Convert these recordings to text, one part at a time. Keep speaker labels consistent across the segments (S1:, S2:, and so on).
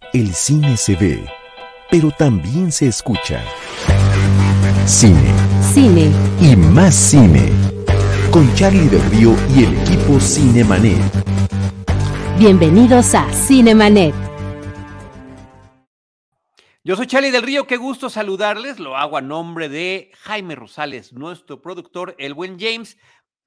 S1: El cine se ve, pero también se escucha. Cine.
S2: Cine.
S1: Y más cine. Con Charlie del Río y el equipo Cinemanet.
S2: Bienvenidos a Cinemanet.
S3: Yo soy Charlie del Río, qué gusto saludarles. Lo hago a nombre de Jaime Rosales, nuestro productor, el buen James,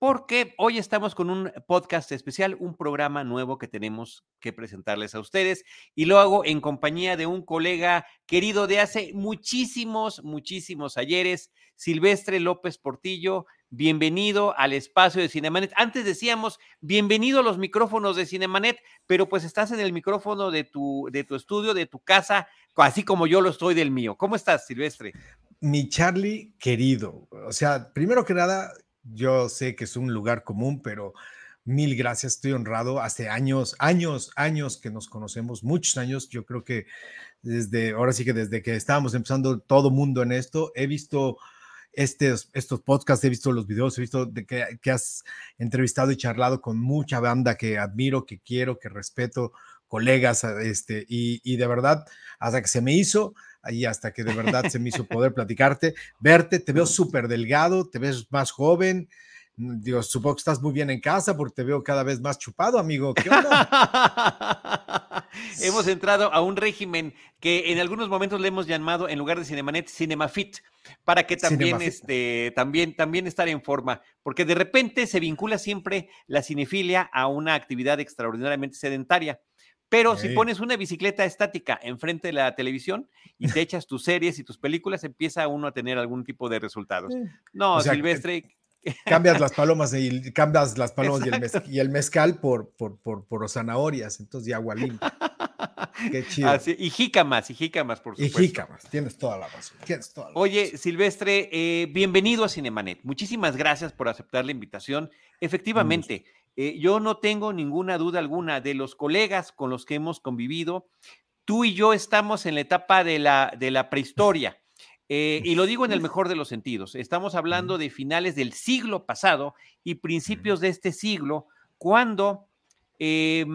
S3: porque hoy estamos con un podcast especial, un programa nuevo que tenemos que presentarles a ustedes y lo hago en compañía de un colega querido de hace muchísimos, muchísimos ayeres, Silvestre López Portillo. Bienvenido al espacio de Cinemanet. Antes decíamos, bienvenido a los micrófonos de Cinemanet, pero pues estás en el micrófono de tu, de tu estudio, de tu casa, así como yo lo estoy del mío. ¿Cómo estás, Silvestre?
S4: Mi Charlie querido, o sea, primero que nada, yo sé que es un lugar común, pero mil gracias, estoy honrado. Hace años, años, años que nos conocemos, muchos años, yo creo que desde, ahora sí que desde que estábamos empezando todo mundo en esto, he visto estos, estos podcasts, he visto los videos, he visto de que, que has entrevistado y charlado con mucha banda que admiro, que quiero, que respeto, colegas, este, y, y de verdad, hasta que se me hizo, ahí hasta que de verdad se me hizo poder platicarte, verte, te veo súper delgado, te ves más joven. Mm, Dios, supongo que estás muy bien en casa porque te veo cada vez más chupado, amigo. ¿Qué onda?
S3: hemos entrado a un régimen que en algunos momentos le hemos llamado, en lugar de Cinemanet, Cinemafit, para que también, Cinemafit. este, también, también estar en forma, porque de repente se vincula siempre la cinefilia a una actividad extraordinariamente sedentaria. Pero si pones una bicicleta estática enfrente de la televisión y te echas tus series y tus películas, empieza uno a tener algún tipo de resultados. No, o sea, Silvestre.
S4: Cambias las palomas y cambias las palomas y el, mezcal, y el, mezcal por, por, por, por zanahorias, entonces de agua limpia. Qué chido.
S3: Así, y jícamas, y jícamas, por supuesto.
S4: Y jícamas, tienes toda la razón. Tienes toda la
S3: Oye,
S4: razón.
S3: Silvestre, eh, bienvenido a Cinemanet. Muchísimas gracias por aceptar la invitación. Efectivamente, eh, yo no tengo ninguna duda alguna de los colegas con los que hemos convivido. Tú y yo estamos en la etapa de la, de la prehistoria. Eh, y lo digo en el mejor de los sentidos. Estamos hablando de finales del siglo pasado y principios de este siglo, cuando eh,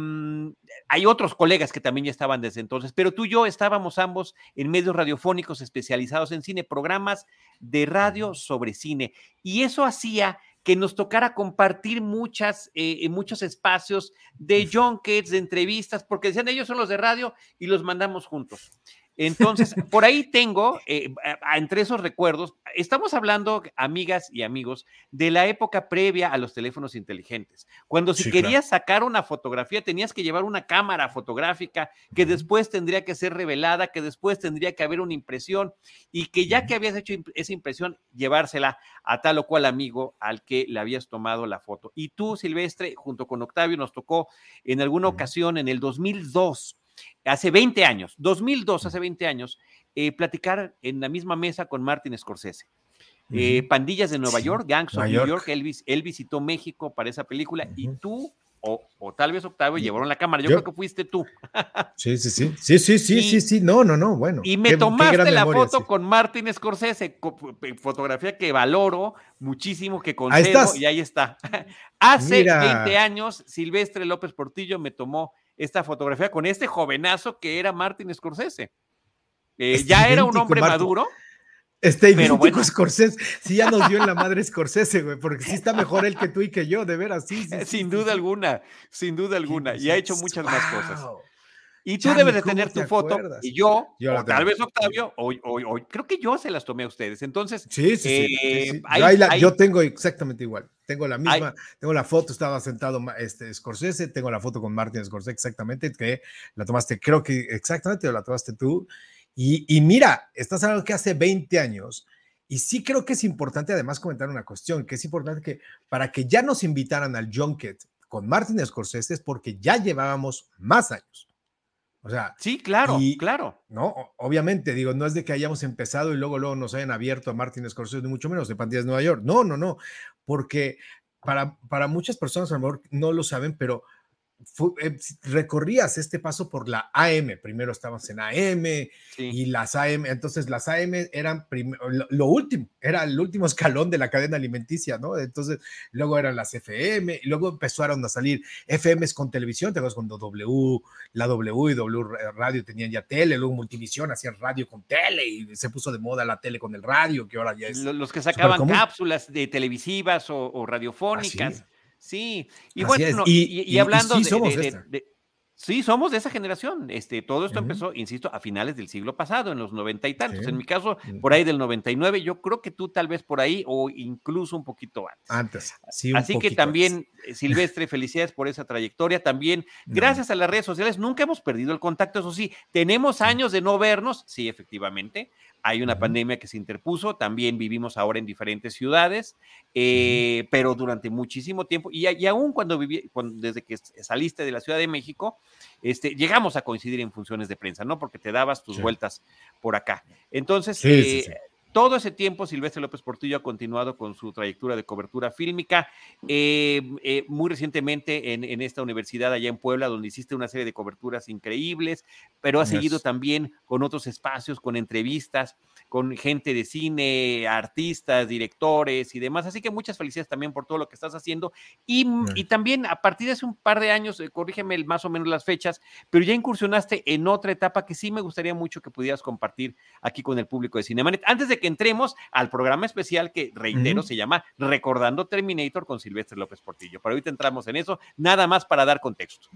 S3: hay otros colegas que también ya estaban desde entonces, pero tú y yo estábamos ambos en medios radiofónicos especializados en cine, programas de radio sobre cine. Y eso hacía que nos tocara compartir muchas, eh, muchos espacios de junkets, de entrevistas, porque decían ellos son los de radio y los mandamos juntos. Entonces, por ahí tengo, eh, entre esos recuerdos, estamos hablando, amigas y amigos, de la época previa a los teléfonos inteligentes, cuando si sí, querías claro. sacar una fotografía tenías que llevar una cámara fotográfica que después tendría que ser revelada, que después tendría que haber una impresión y que ya que habías hecho esa impresión, llevársela a tal o cual amigo al que le habías tomado la foto. Y tú, Silvestre, junto con Octavio, nos tocó en alguna ocasión en el 2002 hace 20 años, 2002, hace 20 años, eh, platicar en la misma mesa con Martin Scorsese. Eh, Pandillas de Nueva sí, York, Gangs of New York, York. Él, él, visitó México para esa película uh -huh. y tú, o, o, tal vez Octavio, llevaron la cámara. Yo, Yo, creo que fuiste tú.
S4: Sí, sí, sí. Sí, sí, sí, y, sí, sí. No, no, no. Bueno.
S3: Y me qué, tomaste qué la memoria, foto sí. con Martin Scorsese, fotografía que valoro muchísimo, que concedo, y ahí está. Hace Mira. 20 años, Silvestre López Portillo me tomó esta fotografía con este jovenazo que era Martin Scorsese. Eh, ya era un hombre
S4: Martin.
S3: maduro.
S4: Este idéntico bueno. Scorsese, sí ya nos dio en la madre Scorsese, güey, porque sí está mejor él que tú y que yo, de veras, sí. sí
S3: sin duda alguna, sin duda alguna, y ha hecho muchas wow. más cosas. Y tú Charlie, debes de tener tu foto, acuerdas? y yo, yo o tal vez Octavio, hoy, hoy, hoy, creo que yo se las tomé a ustedes. Entonces,
S4: sí, sí, eh, sí, sí. Hay, yo, la, hay... yo, tengo exactamente igual. Tengo la misma, hay... tengo la foto, estaba sentado este, Scorsese, tengo la foto con Martin Scorsese exactamente, que la tomaste, creo que exactamente la tomaste tú. Y, y mira, estás hablando que hace 20 años, y sí creo que es importante además comentar una cuestión, que es importante que para que ya nos invitaran al Junket con Martin Scorsese es porque ya llevábamos más años. O sea,
S3: sí, claro, y, claro.
S4: No, obviamente, digo, no es de que hayamos empezado y luego, luego nos hayan abierto a Martin Scorsese, ni mucho menos de Pandillas de Nueva York. No, no, no, porque para, para muchas personas a lo mejor no lo saben, pero recorrías este paso por la AM, primero estabas en AM y las AM, entonces las AM eran lo, último, era el último escalón de la cadena alimenticia, ¿no? Entonces luego eran las FM y luego empezaron a salir FMs con televisión, te acuerdas cuando W, la W y W Radio tenían ya tele, luego Multivisión hacían radio con tele y se puso de moda la tele con el radio, que ahora ya es...
S3: Los que sacaban cápsulas de televisivas o, radiofónicas. Sí, y bueno, y, hablando de, Sí, somos de esa generación. Este, todo esto empezó, insisto, a finales del siglo pasado, en los noventa y tantos. En mi caso, por ahí del 99, yo creo que tú tal vez por ahí o incluso un poquito antes.
S4: Antes,
S3: sí. Así que también, eh, Silvestre, felicidades por esa trayectoria. También, gracias a las redes sociales, nunca hemos perdido el contacto, eso sí, tenemos años de no vernos, sí, efectivamente. Hay una pandemia que se interpuso, también vivimos ahora en diferentes ciudades, eh, pero durante muchísimo tiempo, y, y aún cuando viví, desde que saliste de la Ciudad de México, este, llegamos a coincidir en funciones de prensa, ¿no? Porque te dabas tus vueltas por acá. Entonces, eh, todo ese tiempo, Silvestre López Portillo ha continuado con su trayectoria de cobertura fílmica. Eh, eh, muy recientemente en, esta universidad allá en Puebla, donde hiciste una serie de coberturas increíbles, pero ha seguido también con otros espacios, con entrevistas, con gente de cine, artistas, directores y demás. Así que muchas felicidades también por todo lo que estás haciendo. Y, y también a partir de hace un par de años, eh, corrígeme más o menos las fechas, pero ya incursionaste en otra etapa que sí me gustaría mucho que pudieras compartir aquí con el público de Cinemanet. Antes de que entremos al programa especial que, reitero, se llama Recordando Terminator con Silvestre López Portillo. Pero ahorita entramos en eso, nada más para dar contexto.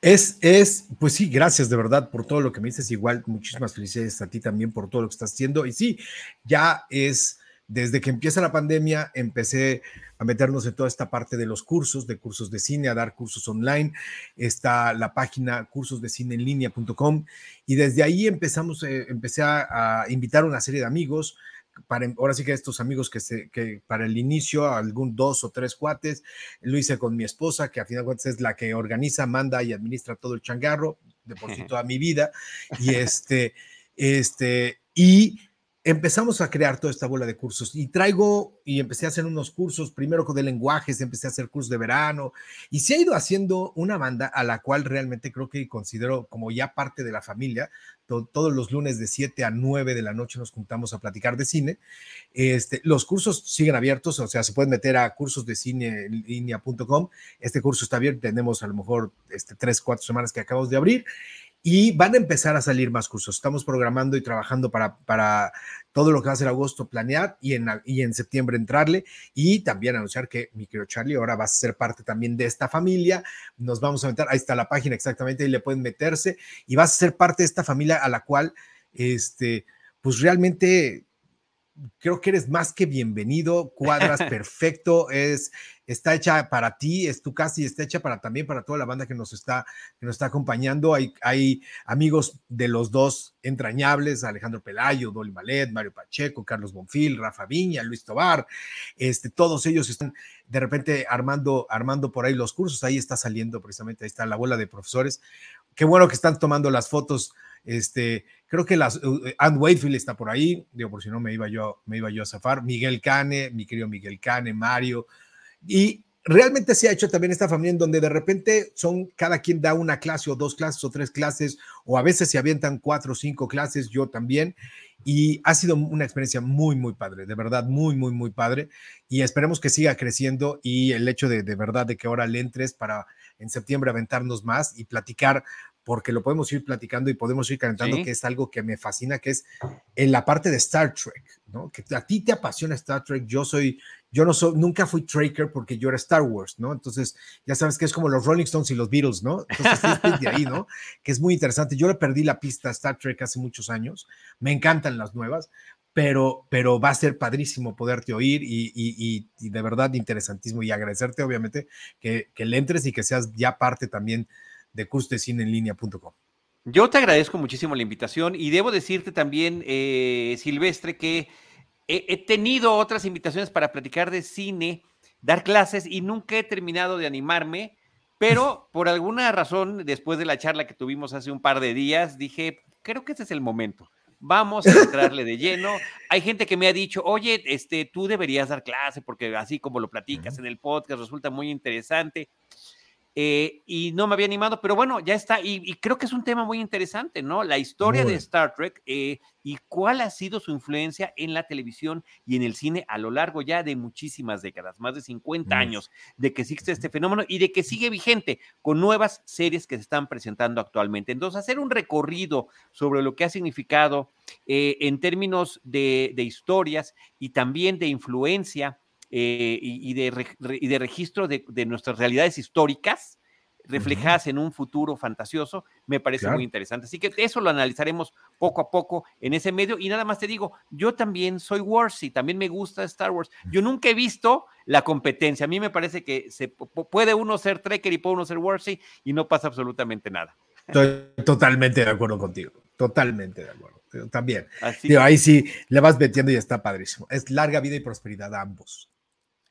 S4: Es, es, pues sí, gracias de verdad por todo lo que me dices. Igual, muchísimas felicidades a ti también por todo lo que estás haciendo. Y sí, ya es, desde que empieza la pandemia, empecé a meternos en toda esta parte de los cursos, de cursos de cine, a dar cursos online. Está la página cursosdecineenlinea.com y desde ahí empezamos, eh, empecé a, invitar a una serie de amigos. Para, ahora sí que estos amigos que, se, que para el inicio, algún dos o tres cuates, lo hice con mi esposa, que a final de cuentas es la que organiza, manda y administra todo el changarro de por sí toda mi vida. Y este, este, y empezamos a crear toda esta bola de cursos y traigo y empecé a hacer unos cursos, primero con de lenguajes, empecé a hacer cursos de verano y se ha ido haciendo una banda a la cual realmente creo que considero como ya parte de la familia. todos los lunes de 7 a 9 de la noche nos juntamos a platicar de cine. Este, los cursos siguen abiertos, o sea, se pueden meter a cursosdecinelínea.com. Este curso está abierto, tenemos a lo mejor este, 3, 4 semanas que acabamos de abrir y van a empezar a salir más cursos. Estamos programando y trabajando para, para todo lo que va a ser agosto planear y en, y en septiembre entrarle y también anunciar que mi querido Charlie ahora va a ser parte también de esta familia. Nos vamos a meter, ahí está la página exactamente, y le pueden meterse y vas a ser parte de esta familia a la cual, este, pues realmente creo que eres más que bienvenido, cuadras perfecto, es, está hecha para ti, es tu casa y está hecha para también para toda la banda que nos está, que nos está acompañando. Hay, hay amigos de los dos entrañables, Alejandro Pelayo, Dolly Malet, Mario Pacheco, Carlos Bonfil, Rafa Viña, Luis Tobar, este, todos ellos están de repente armando, armando por ahí los cursos, ahí está saliendo precisamente, ahí está la bola de profesores. Qué bueno que están tomando las fotos este, creo que las, uh, Ann Wakefield está por ahí, digo, por si no me iba yo, me iba yo a zafar. Miguel Cane, mi querido Miguel Cane, Mario. Y realmente se ha hecho también esta familia en donde de repente son, cada quien da una clase o dos clases o tres clases, o a veces se avientan cuatro o cinco clases, yo también. Y ha sido una experiencia muy, muy padre, de verdad, muy, muy, muy padre. Y esperemos que siga creciendo y el hecho de, de verdad de que ahora le entres para en septiembre aventarnos más y platicar porque lo podemos ir platicando y podemos ir calentando, que es algo que me fascina, que es en la parte de Star Trek, ¿no? Que a ti te apasiona Star Trek, yo soy, yo no soy, nunca fui Traker porque yo era Star Wars, ¿no? Entonces, ya sabes que es como los Rolling Stones y los Beatles, ¿no? Entonces, de ahí, ¿no? Que es muy interesante. Yo le perdí la pista a Star Trek hace muchos años, me encantan las nuevas, pero, pero va a ser padrísimo poderte oír y, y, y, de verdad interesantísimo y agradecerte, obviamente, que, que le entres y que seas ya parte también de.
S3: Yo te agradezco muchísimo la invitación y debo decirte también, eh, Silvestre, que he, tenido otras invitaciones para platicar de cine, dar clases y nunca he terminado de animarme, pero por alguna razón, después de la charla que tuvimos hace un par de días, dije, creo que ese es el momento. Vamos a entrarle de lleno. Hay gente que me ha dicho, oye, este, tú deberías dar clase porque así como lo platicas en el podcast resulta muy interesante. Eh, y no me había animado, pero bueno, ya está. Y, creo que es un tema muy interesante, ¿no? La historia de Star Trek eh, y cuál ha sido su influencia en la televisión y en el cine a lo largo ya de muchísimas décadas, más de 50 años de que existe este fenómeno y de que sigue vigente con nuevas series que se están presentando actualmente. Entonces, hacer un recorrido sobre lo que ha significado eh, en términos de, historias y también de influencia eh, y, de, y, de, registro de, nuestras realidades históricas reflejadas en un futuro fantasioso, me parece muy interesante. Así que eso lo analizaremos poco a poco en ese medio. Y nada más te digo, yo también soy Warsy, también me gusta Star Wars. Yo nunca he visto la competencia. A mí me parece que se, puede uno ser Trekker y puede uno ser Warsy y no pasa absolutamente nada.
S4: Estoy totalmente de acuerdo contigo, totalmente de acuerdo. También. ahí sí le vas metiendo y está padrísimo. Es larga vida y prosperidad a ambos.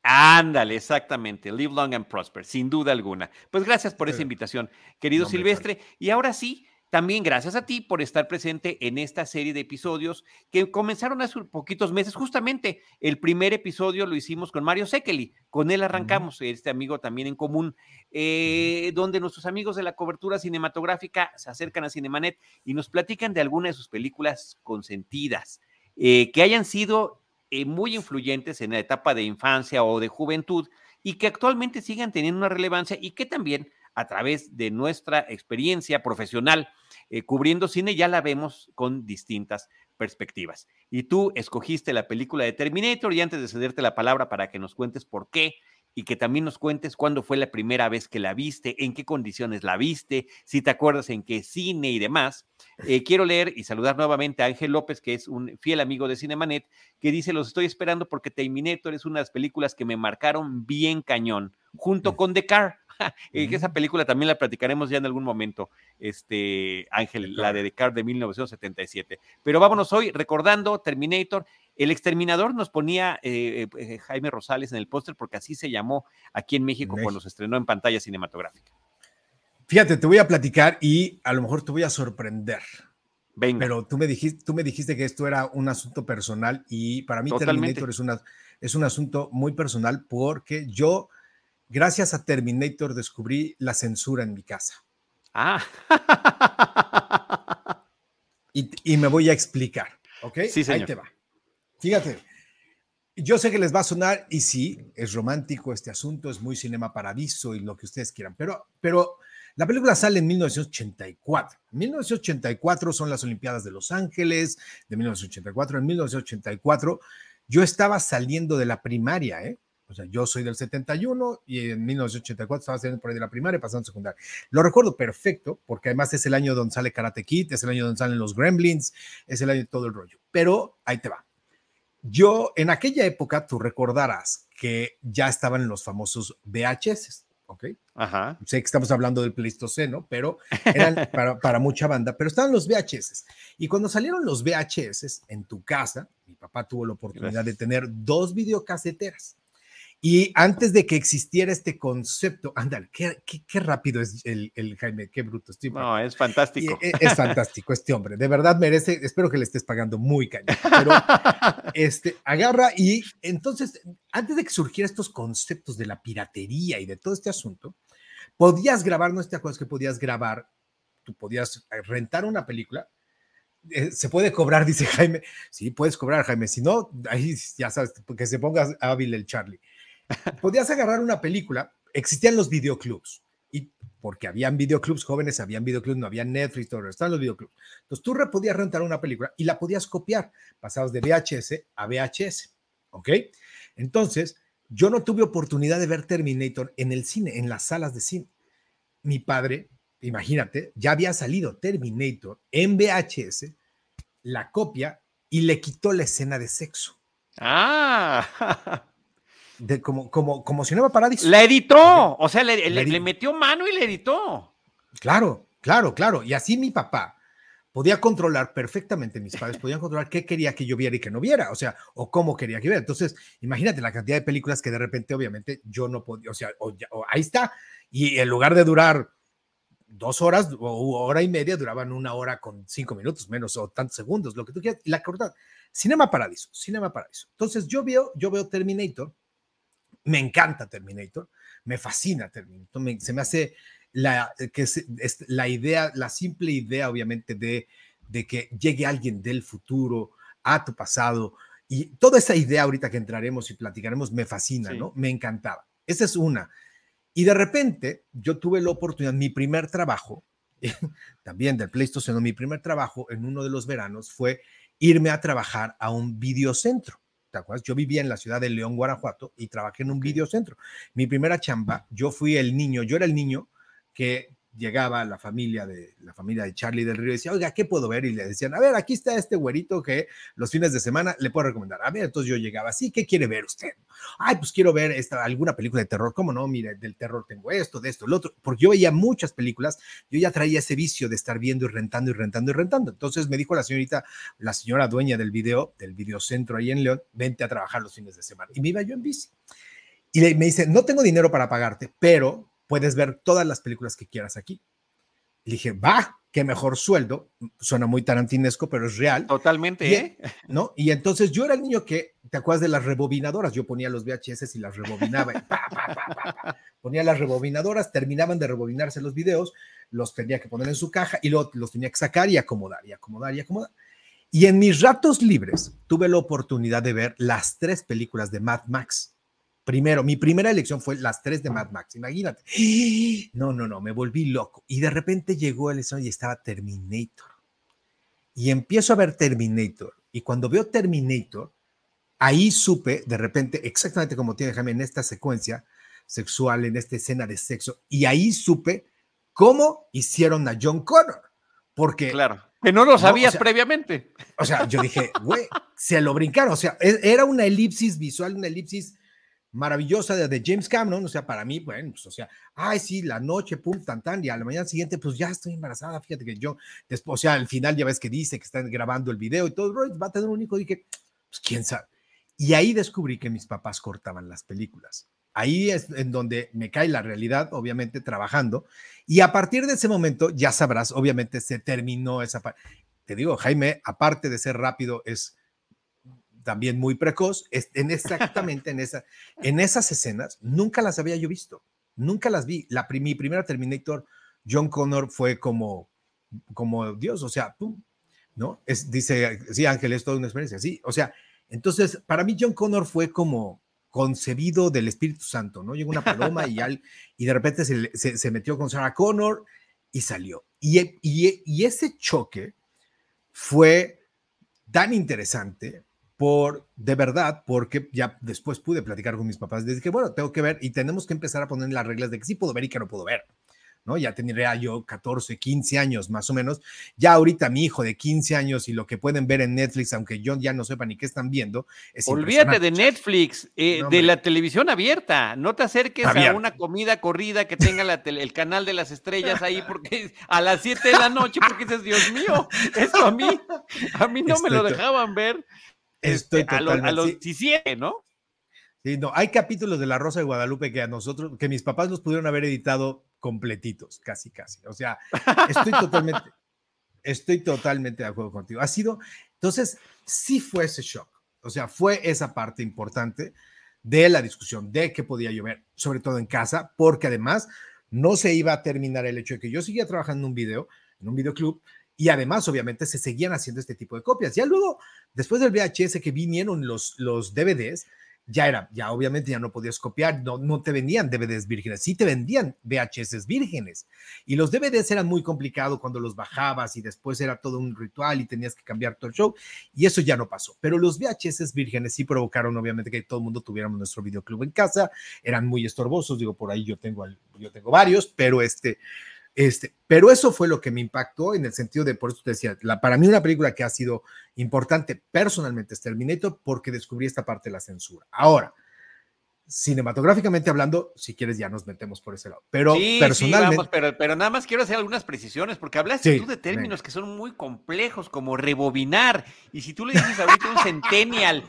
S3: Ándale, exactamente. Live long and prosper, sin duda alguna. Pues gracias por esa invitación, querido Silvestre. Y ahora sí, también gracias a ti por estar presente en esta serie de episodios que comenzaron hace poquitos meses. Justamente el primer episodio lo hicimos con Mario Sekeli. Con él arrancamos, este amigo también en común, eh, donde nuestros amigos de la cobertura cinematográfica se acercan a Cinemanet y nos platican de algunas de sus películas consentidas. Eh, que hayan sido eh, muy influyentes en la etapa de infancia o de juventud y que actualmente sigan teniendo una relevancia y que también a través de nuestra experiencia profesional eh, cubriendo cine ya la vemos con distintas perspectivas. Y tú escogiste la película de Terminator y antes de cederte la palabra para que nos cuentes por qué y que también nos cuentes cuándo fue la primera vez que la viste, en qué condiciones la viste, si te acuerdas en qué cine y demás. Eh, quiero leer y saludar nuevamente a Ángel López, que es un fiel amigo de Cinemanet, que dice, los estoy esperando porque Terminator es una de las películas que me marcaron bien cañón, junto con The Car. Eh, esa película también la platicaremos ya en algún momento, este Ángel, la de The Car de 1977. Pero vámonos hoy recordando Terminator el exterminador nos ponía eh, eh, Jaime Rosales en el póster porque así se llamó aquí en México, cuando se estrenó en pantalla cinematográfica.
S4: Fíjate, te voy a platicar y a lo mejor te voy a sorprender. Venga. Pero tú me, dijiste, tú me dijiste que esto era un asunto personal y para mí Terminator es, una, es un asunto muy personal porque yo, gracias a Terminator, descubrí la censura en mi casa.
S3: Ah.
S4: y, y me voy a explicar, ¿ok?
S3: Sí, señor.
S4: Ahí te va. Fíjate, yo sé que les va a sonar, y sí, es romántico este asunto, es muy cinema paradiso y lo que ustedes quieran, pero, pero la película sale en 1984. En 1984 son las Olimpiadas de Los Ángeles, de 1984. En 1984 yo estaba saliendo de la primaria, ¿eh? O sea, yo soy del 71 y en 1984 estaba saliendo por ahí de la primaria, pasando a secundaria. Lo recuerdo perfecto, porque además es el año donde sale Karate Kid, es el año donde salen los Gremlins, es el año de todo el rollo. Pero ahí te va. Yo, en aquella época, tú recordarás que ya estaban los famosos VHS, ¿ok?
S3: Ajá.
S4: Sé que estamos hablando del Pleistoceno, pero eran para, mucha banda, pero estaban los VHS. Y cuando salieron los VHS en tu casa, mi papá tuvo la oportunidad de tener dos videocaseteras. Y antes de que existiera este concepto, ándale, qué, qué, rápido es el, el, Jaime, qué bruto. Estoy
S3: no, es fantástico.
S4: Es, es, fantástico este hombre, de verdad merece, espero que le estés pagando muy cañón, pero este, agarra y entonces, antes de que surgieran estos conceptos de la piratería y de todo este asunto, podías grabar, no te acuerdas que podías grabar, tú podías eh, rentar una película, eh, se puede cobrar, dice Jaime. Sí, puedes cobrar, Jaime. Si no, ahí ya sabes, que se ponga hábil el Charlie podías agarrar una película, existían los videoclubs, y porque habían videoclubs jóvenes, habían videoclubs, no había Netflix, todo estaban los videoclubs. Entonces tú podías rentar una película y la podías copiar, pasados de VHS a VHS, ¿ok? Entonces, yo no tuve oportunidad de ver Terminator en el cine, en las salas de cine. Mi padre, imagínate, ya había salido Terminator en VHS, la copia y le quitó la escena de sexo.
S3: Ah,
S4: de como, como, como Cinema Paradiso.
S3: La editó, o sea, le, metió mano y le editó.
S4: Claro, claro, claro. Y así mi papá podía controlar perfectamente, mis padres podían controlar qué quería que yo viera y que no viera, o sea, o cómo quería que viera. Entonces, imagínate la cantidad de películas que de repente, obviamente, yo no podía, o sea, ahí está. Y en lugar de durar dos horas o hora y media, duraban una hora con cinco minutos menos o tantos segundos, lo que tú quieras. La verdad, Cinema Paradiso, Cinema Paradiso. Entonces, yo veo, yo veo Terminator me encanta Terminator, me fascina Terminator, se me hace la, que es, la idea, la simple idea obviamente de, de que llegue alguien del futuro a tu pasado y toda esa idea ahorita que entraremos y platicaremos me fascina, ¿no? Me encantaba. Esa es una. Y de repente yo tuve la oportunidad, mi primer trabajo, también del PlayStation, mi primer trabajo en uno de los veranos fue irme a trabajar a un videocentro. ¿Te acuerdas? Yo vivía en la ciudad de León, Guanajuato, y trabajé en un videocentro. Mi primera chamba, yo fui el niño, yo era el niño que llegaba la familia de la familia de Charlie del Río y decía, oiga, ¿qué puedo ver? Y le decían, a ver, aquí está este güerito que los fines de semana le puedo recomendar. A ver, entonces yo llegaba, sí, ¿qué quiere ver usted? Ay, pues quiero ver esta, alguna película de terror. ¿Cómo no? Mire, del terror tengo esto, de esto, el otro. Porque yo veía muchas películas, yo ya traía ese vicio de estar viendo y rentando y rentando y rentando. Entonces me dijo la señorita, la señora dueña del video, del videocentro ahí en León, vente a trabajar los fines de semana. Y me iba yo en bici. Y me dice, no tengo dinero para pagarte, pero puedes ver todas las películas que quieras aquí. Le dije, va, qué mejor sueldo. Suena muy tarantinesco, pero es real.
S3: Totalmente, ¿eh?
S4: ¿No? Y entonces yo era el niño que, ¿te acuerdas de las rebobinadoras? Yo ponía los VHS y las rebobinaba. ponía las rebobinadoras, terminaban de rebobinarse los videos, los tenía que poner en su caja y luego los tenía que sacar y acomodar, y acomodar, y acomodar. Y en mis ratos libres tuve la oportunidad de ver las tres películas de Mad Max. Primero, mi primera elección fue las tres de Mad Max, imagínate. No, no, no, me volví loco. Y de repente llegó el y estaba Terminator. Y empiezo a ver Terminator. Y cuando veo Terminator, ahí supe, de repente, exactamente como tiene Jaime en esta secuencia sexual, en esta escena de sexo, y ahí supe cómo hicieron a John Connor. Porque.
S3: Claro. Que no lo sabías previamente.
S4: O sea, yo dije, güey, se lo brincaron. O sea, e, era una elipsis visual, una elipsis maravillosa de, James Cameron, o sea, para mí, bueno, pues, o sea, ay, sí, la noche, pum, tan, tan, y a la mañana siguiente, pues ya estoy embarazada, fíjate que yo, después, o sea, al final ya ves que dice que están grabando el video y todo, va a tener un hijo, dije, pues quién sabe. Y ahí descubrí que mis papás cortaban las películas. Ahí es en donde me cae la realidad, obviamente, trabajando. Y a partir de ese momento, ya sabrás, obviamente se terminó esa parte. Te digo, Jaime, aparte de ser rápido, es también muy precoz, en exactamente en, esa, en esas escenas, nunca las había yo visto, nunca las vi. La, mi primera Terminator, John Connor, fue como, como Dios, o sea, pum, ¿no? Es, dice, sí, Ángel, es toda una experiencia, sí, o sea, entonces, para mí John Connor fue como concebido del Espíritu Santo, ¿no? Llegó una paloma y, al, y de repente se, se, metió con Sarah Connor y salió. Y, y, y ese choque fue tan interesante por, de verdad, porque ya después pude platicar con mis papás, les dije, bueno, tengo que ver y tenemos que empezar a poner las reglas de que sí puedo ver y que no puedo ver. ¿no? Ya tendría yo 14, 15 años más o menos. Ya ahorita mi hijo de 15 años y lo que pueden ver en Netflix, aunque yo ya no sepa ni qué están viendo.
S3: Es Olvídate de Netflix, eh, de la televisión abierta. No te acerques a una comida corrida que tenga el canal de las estrellas ahí porque a las 7 de la noche, porque dices, Dios mío, esto a mí, a mí no me lo dejaban ver. Estoy este, totalmente. A, los 17, ¿no?
S4: Sí, no, hay capítulos de La Rosa de Guadalupe que a nosotros, que mis papás los pudieron haber editado completitos, casi, casi. O sea, estoy totalmente, estoy totalmente de acuerdo contigo. Ha sido, entonces, sí fue ese shock. O sea, fue esa parte importante de la discusión de qué podía llover, sobre todo en casa, porque además no se iba a terminar el hecho de que yo seguía trabajando en un video, en un videoclub, y además, obviamente, se seguían haciendo este tipo de copias. Ya luego, después del VHS que vinieron los, los DVDs, ya era, ya obviamente ya no podías copiar, no, no te vendían DVDs vírgenes, sí te vendían VHS vírgenes. Y los DVDs eran muy complicados cuando los bajabas y después era todo un ritual y tenías que cambiar todo el show. Y eso ya no pasó. Pero los VHS vírgenes sí provocaron, obviamente, que todo el mundo tuviéramos nuestro videoclub en casa. Eran muy estorbosos, digo, por ahí yo tengo, yo tengo varios, pero este, este, pero eso fue lo que me impactó en el sentido de, por eso te decía, la, para mí una película que ha sido importante personalmente es Terminator porque descubrí esta parte de la censura. Ahora, cinematográficamente hablando, si quieres ya nos metemos por ese lado. Pero personalmente...
S3: pero, pero, nada más quiero hacer algunas precisiones porque hablaste tú de términos que son muy complejos como rebobinar y si tú le dices ahorita un centennial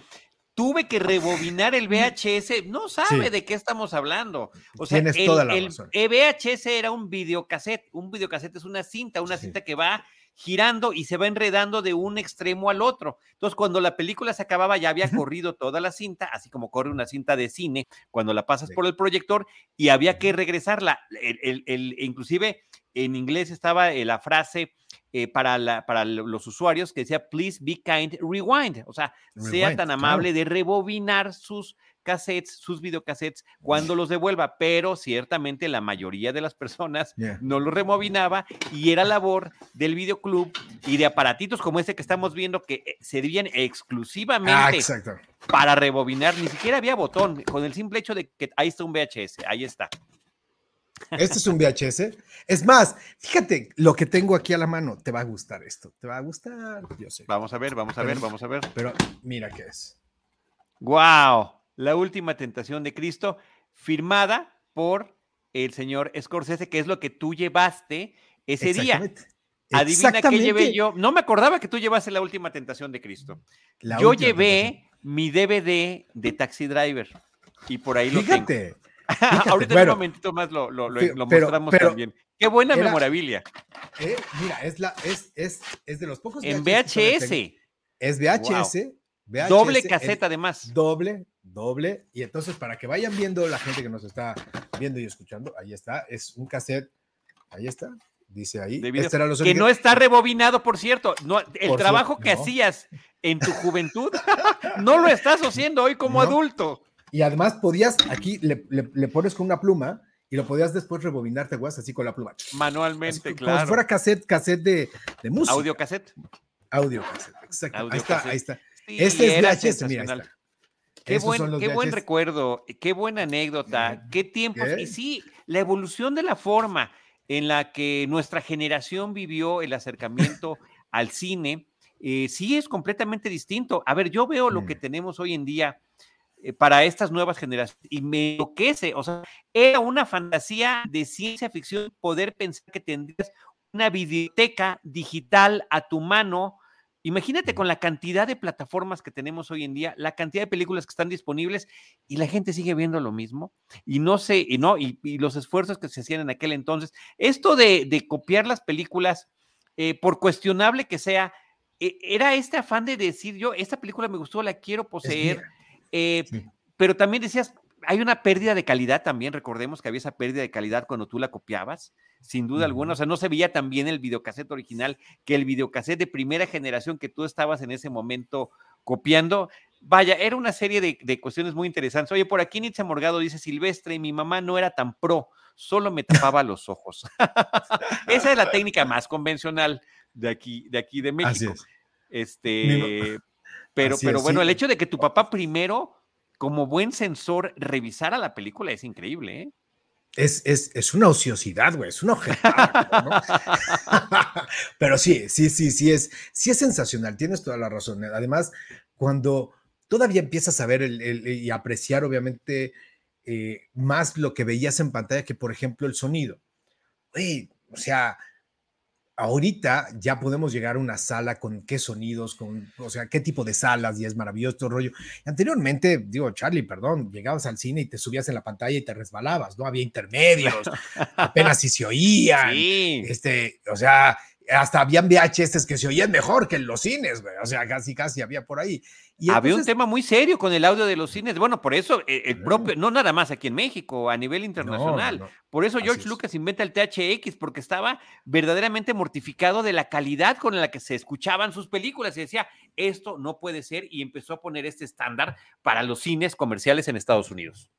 S3: tuve que rebobinar el VHS, no sabe
S4: Sí.
S3: de qué estamos hablando. O sea,
S4: Tienes
S3: el,
S4: toda la
S3: el
S4: razón.
S3: VHS era un videocassette, un videocassette es una cinta, una
S4: Sí.
S3: cinta que va girando y se va enredando de un extremo al otro. Entonces, cuando la película se acababa, ya había corrido toda la cinta, así como corre una cinta de cine cuando la pasas por el proyector, y había que regresarla. El, el- el- inclusive en inglés estaba eh, la frase eh, para, la, para lo- los usuarios que decía, please be kind, rewind. O sea, sea tan
S4: claro.
S3: amable de rebobinar sus cassettes, sus videocassettes cuando los devuelva, pero ciertamente la mayoría de las personas
S4: Yeah.
S3: no los rebobinaba y era labor del videoclub y de aparatitos como este que estamos viendo que eh, servían
S4: Ah,
S3: exclusivamente
S4: exacto.
S3: para rebobinar, ni siquiera había botón, con el simple hecho de que ahí está un VHS, ahí está.
S4: Este es un VHS. Es más, fíjate lo que tengo aquí a la mano. Te va a gustar esto. Te va a gustar. Yo sé.
S3: Vamos a ver, vamos a ver,
S4: Pero-
S3: vamos a ver.
S4: Pero mira qué es.
S3: ¡Wow! La última tentación de Cristo, firmada por el señor Scorsese, que es lo que tú llevaste ese día. Adivina qué llevé yo. No me acordaba que tú llevaste la última tentación de Cristo.
S4: La
S3: yo
S4: última
S3: llevé mi DVD de Taxi Driver y por ahí lo tengo.
S4: Fíjate.
S3: Ahorita en un momentito más lo, lo- lo-
S4: fi-
S3: lo
S4: pero-
S3: mostramos
S4: pero
S3: también. Qué buena
S4: era-
S3: memorabilia.
S4: eh, mira, es, la, es, es, es de los pocos
S3: En. VHS.
S4: Es VHS. VHS
S3: Doble caseta además.
S4: Doble, doble. Y entonces, para que vayan viendo la gente que nos está viendo y escuchando, ahí está. Es un cassette. Ahí está. Dice ahí. Este era los
S3: que no está rebobinado, por cierto. No, el
S4: Por
S3: trabajo que
S4: no.
S3: hacías en tu juventud no lo estás haciendo hoy como
S4: No.
S3: adulto.
S4: Y además podías, aquí le, le- le pones con una pluma y lo podías después rebobinar, ¿te? Así con la pluma. Así
S3: Manualmente,
S4: como si
S3: claro.
S4: fuera cassette, cassette de, de música.
S3: Audio cassette.
S4: Audio cassette, exacto. ahí está, ahí está.
S3: Sí,
S4: Este es VHS, mira, está.
S3: Qué buen, qué buen recuerdo, qué buena anécdota, qué tiempos.
S4: ¿Qué?
S3: Y sí, la evolución de la forma en la que nuestra generación vivió el acercamiento al cine, eh, sí es completamente distinto. A ver, yo veo lo que tenemos hoy en día eh, para estas nuevas generaciones y me enloquece. O sea, era una fantasía de ciencia ficción poder pensar que tendrías una biblioteca digital a tu mano. Imagínate con la cantidad de plataformas que tenemos hoy en día, la cantidad de películas que están disponibles y la gente sigue viendo lo mismo y no sé, y no, y, y los esfuerzos que se hacían en aquel entonces. Esto de, de copiar las películas, eh, por cuestionable que sea, eh, era este afán de decir yo, esta película me gustó, la quiero poseer, eh,
S4: Sí.
S3: pero también decías, hay una pérdida de calidad también, recordemos que había esa pérdida de calidad cuando tú la copiabas, sin duda alguna, o sea, no se veía tan bien el videocassette original que el videocassette de primera generación que tú estabas en ese momento copiando. Vaya, era una serie de, de cuestiones muy interesantes. Oye, por aquí Nietzsche Morgado dice, Silvestre, mi mamá no era tan pro, solo me tapaba los ojos. Esa es la técnica más convencional de aquí, de aquí de
S4: Así
S3: México.
S4: es.
S3: Este, pero,
S4: Así
S3: pero
S4: es,
S3: bueno,
S4: sí.
S3: el hecho de que tu papá primero, como buen censor, revisara la película es increíble, ¿eh?
S4: Es, es, es una ociosidad, güey, es una ojetada, ¿no? Pero sí, sí, sí, sí es, sí es sensacional, tienes toda la razón. Además, cuando todavía empiezas a ver el- y apreciar, obviamente, eh, más lo que veías en pantalla que, por ejemplo, el sonido. O sea, ahorita ya podemos llegar a una sala con qué sonidos, con, o sea, qué tipo de salas, y es maravilloso todo rollo. Anteriormente, digo, Charlie, perdón, llegabas al cine y te subías en la pantalla y te resbalabas, no había intermedios, apenas si se oían.
S3: Sí.
S4: Este, o sea, hasta habían VHS que se oían mejor que en los cines, güey. O sea, casi, casi había por ahí. Y
S3: Había un tema muy serio con el audio de los cines. Bueno, por eso eh, el
S4: Claro.
S3: propio, no nada más aquí en México, a nivel internacional.
S4: no, no.
S3: Por eso George
S4: es.
S3: Lucas inventa el THX, porque estaba verdaderamente mortificado de la calidad con la que se escuchaban sus películas. Y decía, esto no puede ser, y empezó a poner este estándar para los cines comerciales en Estados Unidos.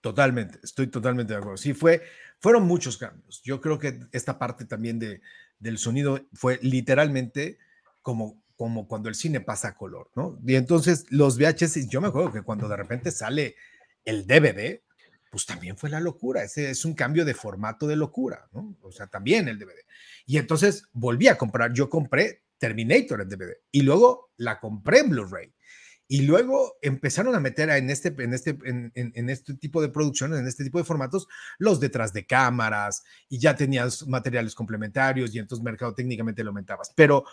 S4: Totalmente, estoy totalmente de acuerdo. Sí, fue, fueron muchos cambios. Yo creo que esta parte también de, del sonido fue literalmente como, como cuando el cine pasa a color, ¿no? Y entonces los VHS, yo me acuerdo que cuando de repente sale el DVD, pues también fue la locura. Ese es un cambio de formato de locura, ¿no? O sea, también el DVD. Y entonces volví a comprar, yo compré Terminator en DVD y luego la compré en Blu-ray. Y luego empezaron a meter en este, en, este, en, en- en este tipo de producciones, en este tipo de formatos, los detrás de cámaras y ya tenías materiales complementarios y entonces mercado técnicamente lo aumentabas. Pero,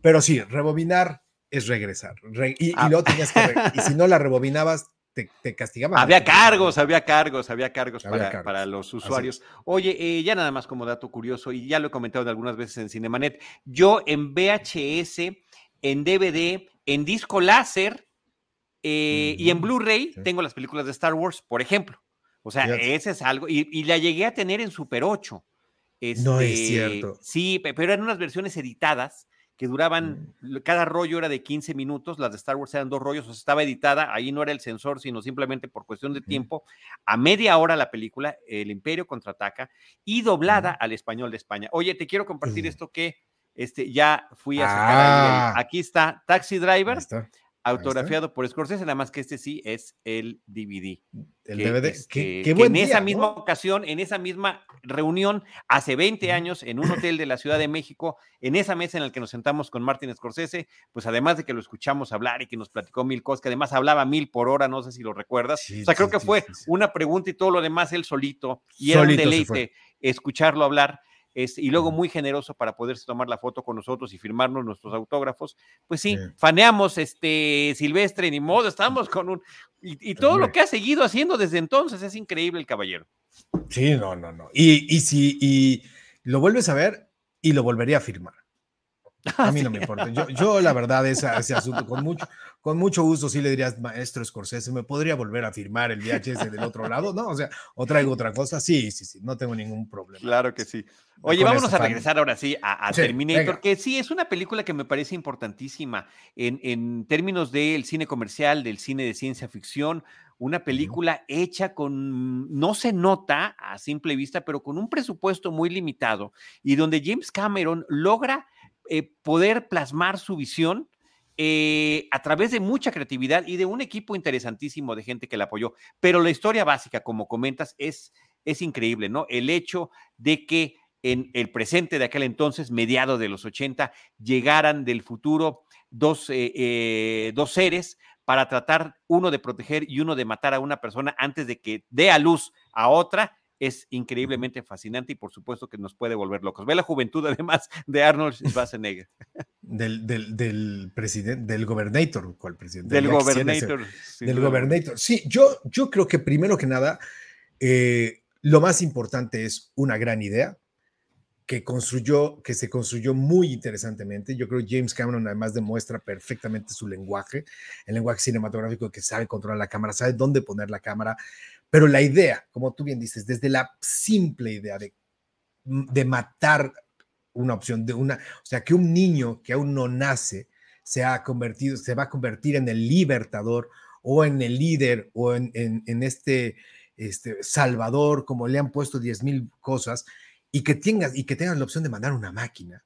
S4: pero sí, rebobinar es regresar. y,
S3: Ah.
S4: luego tenías que, re- y si no la rebobinabas, te, te castigaban.
S3: Había cargos, había cargos, había cargos,
S4: Había
S3: para,
S4: cargos.
S3: para los usuarios. Oye, eh, ya nada más como dato curioso, y ya lo he comentado algunas veces en Cinemanet, yo en VHS, en DVD, en disco láser eh, y en Blu-ray
S4: sí.
S3: tengo las películas de Star Wars, por ejemplo. O sea, ese es algo, y, y la llegué a tener en Super 8.
S4: No es
S3: Este,
S4: cierto.
S3: Sí, pe- pero eran unas versiones editadas que duraban,
S4: Mm.
S3: cada rollo era de 15 minutos, las de Star Wars eran dos rollos, o sea, estaba editada, ahí no era el sensor, sino simplemente por cuestión de tiempo, a media hora la película, El Imperio contraataca, y doblada al español de España. Oye, te quiero compartir esto que este, ya fui a sacar ahí
S4: Ah.
S3: aquí está, Taxi Driver,
S4: está,
S3: autografiado por Scorsese, nada más que este sí es el DVD
S4: el
S3: que,
S4: DVD.
S3: este,
S4: qué,
S3: que
S4: qué buen
S3: en esa misma ocasión, en esa misma reunión, hace 20
S4: Ujú.
S3: años, en un hotel de la Ciudad de México, en esa mesa en la que nos sentamos con Martin Scorsese, pues además de que lo escuchamos hablar y que nos platicó mil cosas, que además hablaba mil por hora, no sé si lo recuerdas.
S4: Sí,
S3: o sea, creo que
S4: sí,
S3: fue una pregunta y todo lo demás él solito, y era un deleite escucharlo hablar. Este, y luego muy generoso para poderse tomar la foto con nosotros y firmarnos nuestros autógrafos. Pues sí,
S4: Sí.
S3: faneamos este Silvestre, ni modo, estamos con un. Y, y todo lo que ha seguido haciendo desde entonces es increíble el caballero.
S4: Sí, no, no, no. Y, y si y lo vuelves a ver y lo volvería a firmar. A mí no me importa. Yo, yo la verdad, ese asunto, con mucho, con mucho gusto, sí le dirías, maestro Scorsese, ¿me podría volver a firmar el VHS del otro lado? No, o sea, o traigo otra cosa. Sí, sí, sí, no tengo ningún problema.
S3: Claro que sí. Oye, vámonos a regresar ahora sí a, a
S4: Sí,
S3: Terminator,
S4: venga.
S3: que sí es una película que me parece importantísima en, en términos del cine comercial, del cine de ciencia ficción. Una película hecha con, no se nota a simple vista, pero con un presupuesto muy limitado y donde James Cameron logra eh, poder plasmar su visión eh, a través de mucha creatividad y de un equipo interesantísimo de gente que la apoyó. Pero la historia básica, como comentas, es, es increíble, ¿no? El hecho de que en el presente de aquel entonces, mediado de los 80, llegaran del futuro dos, eh, eh, dos seres para tratar uno de proteger y uno de matar a una persona antes de que dé a luz a otra, es increíblemente fascinante y por supuesto que nos puede volver locos. Ve la juventud además de Arnold Schwarzenegger,
S4: Del, del, del presidente, del gobernator, ¿cuál presidente?
S3: del gobernator.
S4: del gobernator. Sí, yo, yo creo que primero que nada, eh, lo más importante es una gran idea que construyó, que se construyó muy interesantemente. Yo creo que James Cameron además demuestra perfectamente su lenguaje, el lenguaje cinematográfico que sabe controlar la cámara, sabe dónde poner la cámara, pero la idea, como tú bien dices, desde la simple idea de, de matar una opción, de una, o sea, que un niño que aún no nace se ha convertido, se va a convertir en el libertador o en el líder o en, en, en este, este salvador, como le han puesto 10 mil cosas, y que tengas y que tengas la opción de mandar una máquina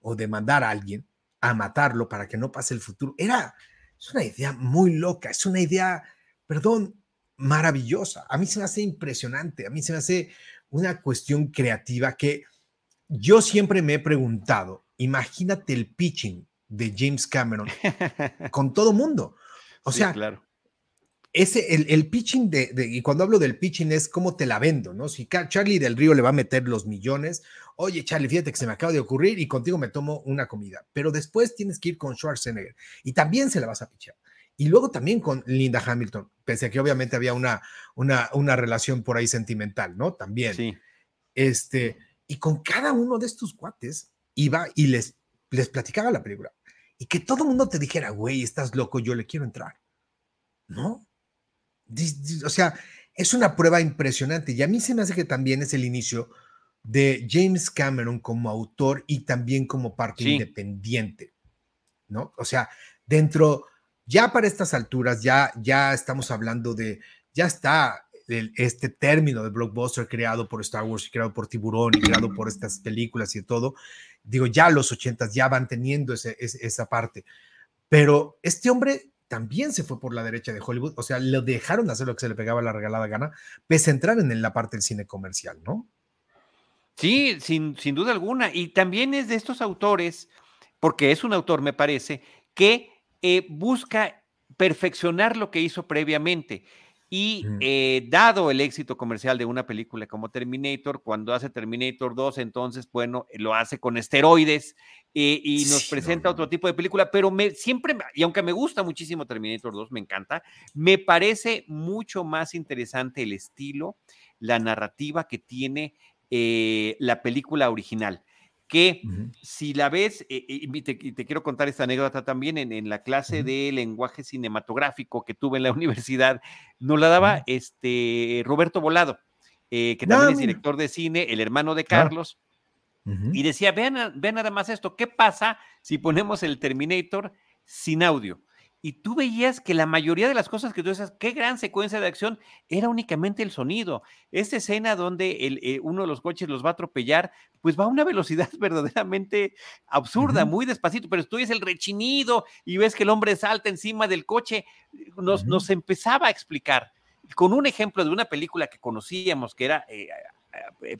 S4: o de mandar a alguien a matarlo para que no pase el futuro. Era, es una idea muy loca, es una idea, perdón, maravillosa. A mí se me hace impresionante, a mí se me hace una cuestión creativa que yo siempre me he preguntado, imagínate el pitching de James Cameron con todo mundo. O
S3: Sí,
S4: sea,
S3: claro.
S4: ese, el, el pitching de, de- y cuando hablo del pitching es cómo te la vendo, ¿no? Si Charlie del Río le va a meter los millones, oye Charlie, fíjate que se me acaba de ocurrir y contigo me tomo una comida, pero después tienes que ir con Schwarzenegger y también se la vas a pichar. Y luego también con Linda Hamilton, pese a que obviamente había una, una, una relación por ahí sentimental, ¿no? También.
S3: Sí.
S4: Este, y con cada uno de estos cuates iba y les, les platicaba la película. Y que todo el mundo te dijera, güey, estás loco, yo le quiero entrar. ¿No? O sea, es una prueba impresionante. Y a mí se me hace que también es el inicio de James Cameron como autor y también como parte
S3: Sí.
S4: independiente. ¿No? O sea, dentro, ya para estas alturas, ya, ya estamos hablando de, ya está este término de blockbuster creado por Star Wars y creado por Tiburón y creado por estas películas y todo. Digo, ya los ochentas ya van teniendo ese- esa parte. Pero este hombre también se fue por la derecha de Hollywood, o sea, le dejaron hacer lo que se le pegaba la regalada gana, pese a entrar en la parte del cine comercial, ¿no?
S3: Sí, sin, sin duda alguna. Y también es de estos autores, porque es un autor, me parece, que eh, busca perfeccionar lo que hizo previamente. Y eh, dado el éxito comercial de una película como Terminator, cuando hace Terminator 2, entonces, bueno, lo hace con esteroides eh, y nos presenta otro tipo de película, pero me, siempre, y aunque me gusta muchísimo Terminator 2, me encanta, me parece mucho más interesante el estilo, la narrativa que tiene eh, la película original que si la ves, eh, y, te, quiero contar esta anécdota también, en, la clase de lenguaje cinematográfico que tuve en la universidad, nos la daba este Roberto Volado, eh, que también es director de cine, el hermano de Carlos, y decía, vean, vean nada más esto, ¿qué pasa si ponemos el Terminator sin audio? Y tú veías que la mayoría de las cosas que tú decías, qué gran secuencia de acción, era únicamente el sonido. Esta escena donde el, eh, uno de los coches los va a atropellar, pues va a una velocidad verdaderamente absurda, muy despacito, pero tú ves el rechinido y ves que el hombre salta encima del coche, nos, nos empezaba a explicar. Con un ejemplo de una película que conocíamos, que era eh,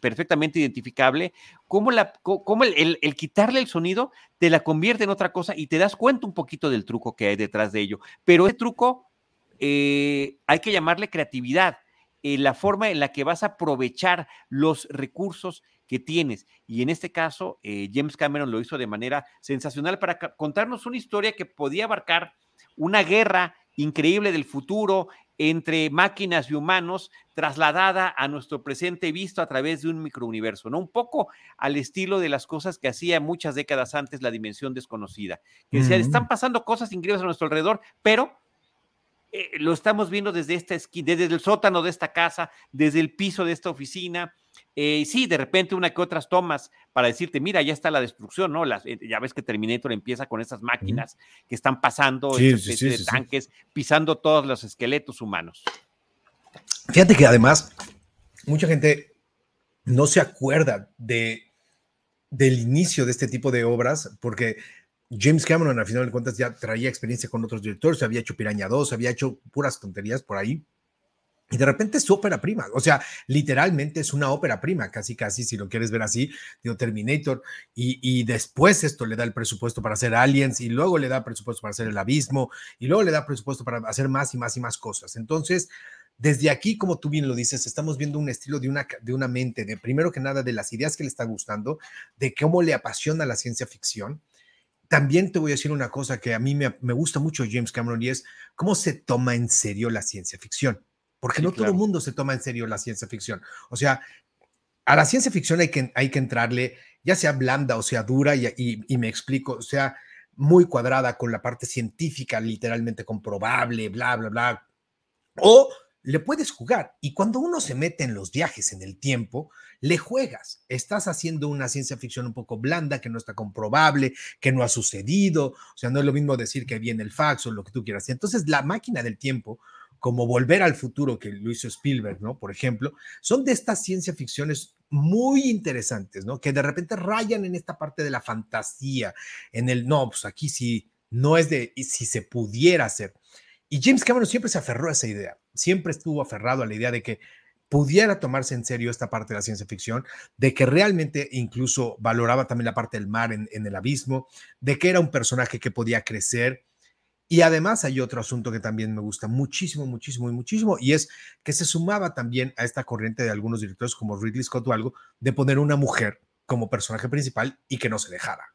S3: perfectamente identificable, cómo, la, cómo el, quitarle el sonido te la convierte en otra cosa y te das cuenta un poquito del truco que hay detrás de ello. Pero ese truco eh, hay que llamarle creatividad, eh, la forma en la que vas a aprovechar los recursos que tienes. Y en este caso, James Cameron lo hizo de manera sensacional para contarnos una historia que podía abarcar una guerra increíble del futuro entre máquinas y humanos trasladada a nuestro presente visto a través de un microuniverso, ¿no? Un poco al estilo de las cosas que hacía muchas décadas antes la dimensión desconocida, que decía, están pasando cosas increíbles a nuestro alrededor, pero eh, lo estamos viendo desde esta esquina, desde el sótano de esta casa, desde el piso de esta oficina. Eh, sí, de repente una que otras tomas para decirte, mira, ya está la destrucción, ¿no? Las, eh, ya ves que Terminator empieza con esas máquinas que están pasando, de tanques, pisando todos los esqueletos humanos.
S4: Fíjate que además, mucha gente no se acuerda de, del inicio de este tipo de obras, porque James Cameron, al final de cuentas, ya traía experiencia con otros directores, había hecho Piraña 2, había hecho puras tonterías por ahí. Y de repente es su ópera prima, o sea, literalmente es una ópera prima, casi, casi, si lo quieres ver así, digo, Terminator, y, y, después esto le da el presupuesto para hacer Aliens, y luego le da presupuesto para hacer El Abismo, y luego le da presupuesto para hacer más y más y más cosas. Entonces, desde aquí, como tú bien lo dices, estamos viendo un estilo de una, de una mente, de primero que nada, de las ideas que le están gustando, de cómo le apasiona la ciencia ficción, también te voy a decir una cosa que a mí me, gusta mucho James Cameron y es cómo se toma en serio la ciencia ficción. Porque no todo el mundo se toma en serio la ciencia ficción. O sea, a la ciencia ficción hay que, hay que entrarle, ya sea blanda o sea dura, y, y, me explico, o sea, muy cuadrada con la parte científica, literalmente comprobable, bla, bla, bla. O le puedes jugar. Y cuando uno se mete en los viajes en el tiempo, le juegas. Estás haciendo una ciencia ficción un poco blanda, que no está comprobable, que no ha sucedido. O sea, no es lo mismo decir que viene el fax o lo que tú quieras. Entonces, la máquina del tiempo, como Volver al Futuro, que lo Spielberg, ¿no? Por ejemplo, son de estas ciencia ficciones muy interesantes, ¿no? Que de repente rayan en esta parte de la fantasía, en el, no, pues aquí sí, no es de, si se pudiera hacer. Y James Cameron siempre se aferró a esa idea, siempre estuvo aferrado a la idea de que pudiera tomarse en serio esta parte de la ciencia ficción, de que realmente incluso valoraba también la parte del mar en, el abismo, de que era un personaje que podía crecer. Y además hay otro asunto que también me gusta muchísimo, muchísimo y muchísimo, y es que se sumaba también a esta corriente de algunos directores como Ridley Scott o algo, de poner una mujer como personaje principal y que no se dejara.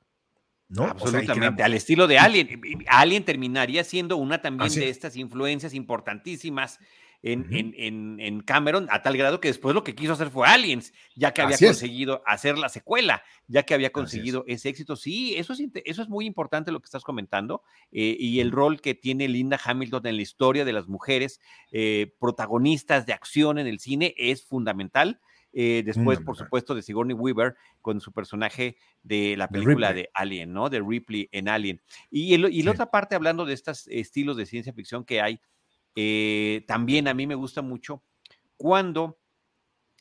S4: ¿no?
S3: Absolutamente, al estilo de Alien. Alien terminaría siendo una también de estas influencias importantísimas en, en, en, Cameron, a tal grado que después lo que quiso hacer fue Aliens, ya que había conseguido hacer la secuela, ya que había conseguido ese éxito. Sí, eso es, eso es muy importante lo que estás comentando, eh, y el rol que tiene Linda Hamilton en la historia de las mujeres eh, protagonistas de acción en el cine es fundamental. Eh, después, por supuesto, de Sigourney Weaver con su personaje de la película de, Alien, ¿no? De Ripley en Alien. Y, y la otra parte, hablando de estos estilos de ciencia ficción que hay, eh, también a mí me gusta mucho cuando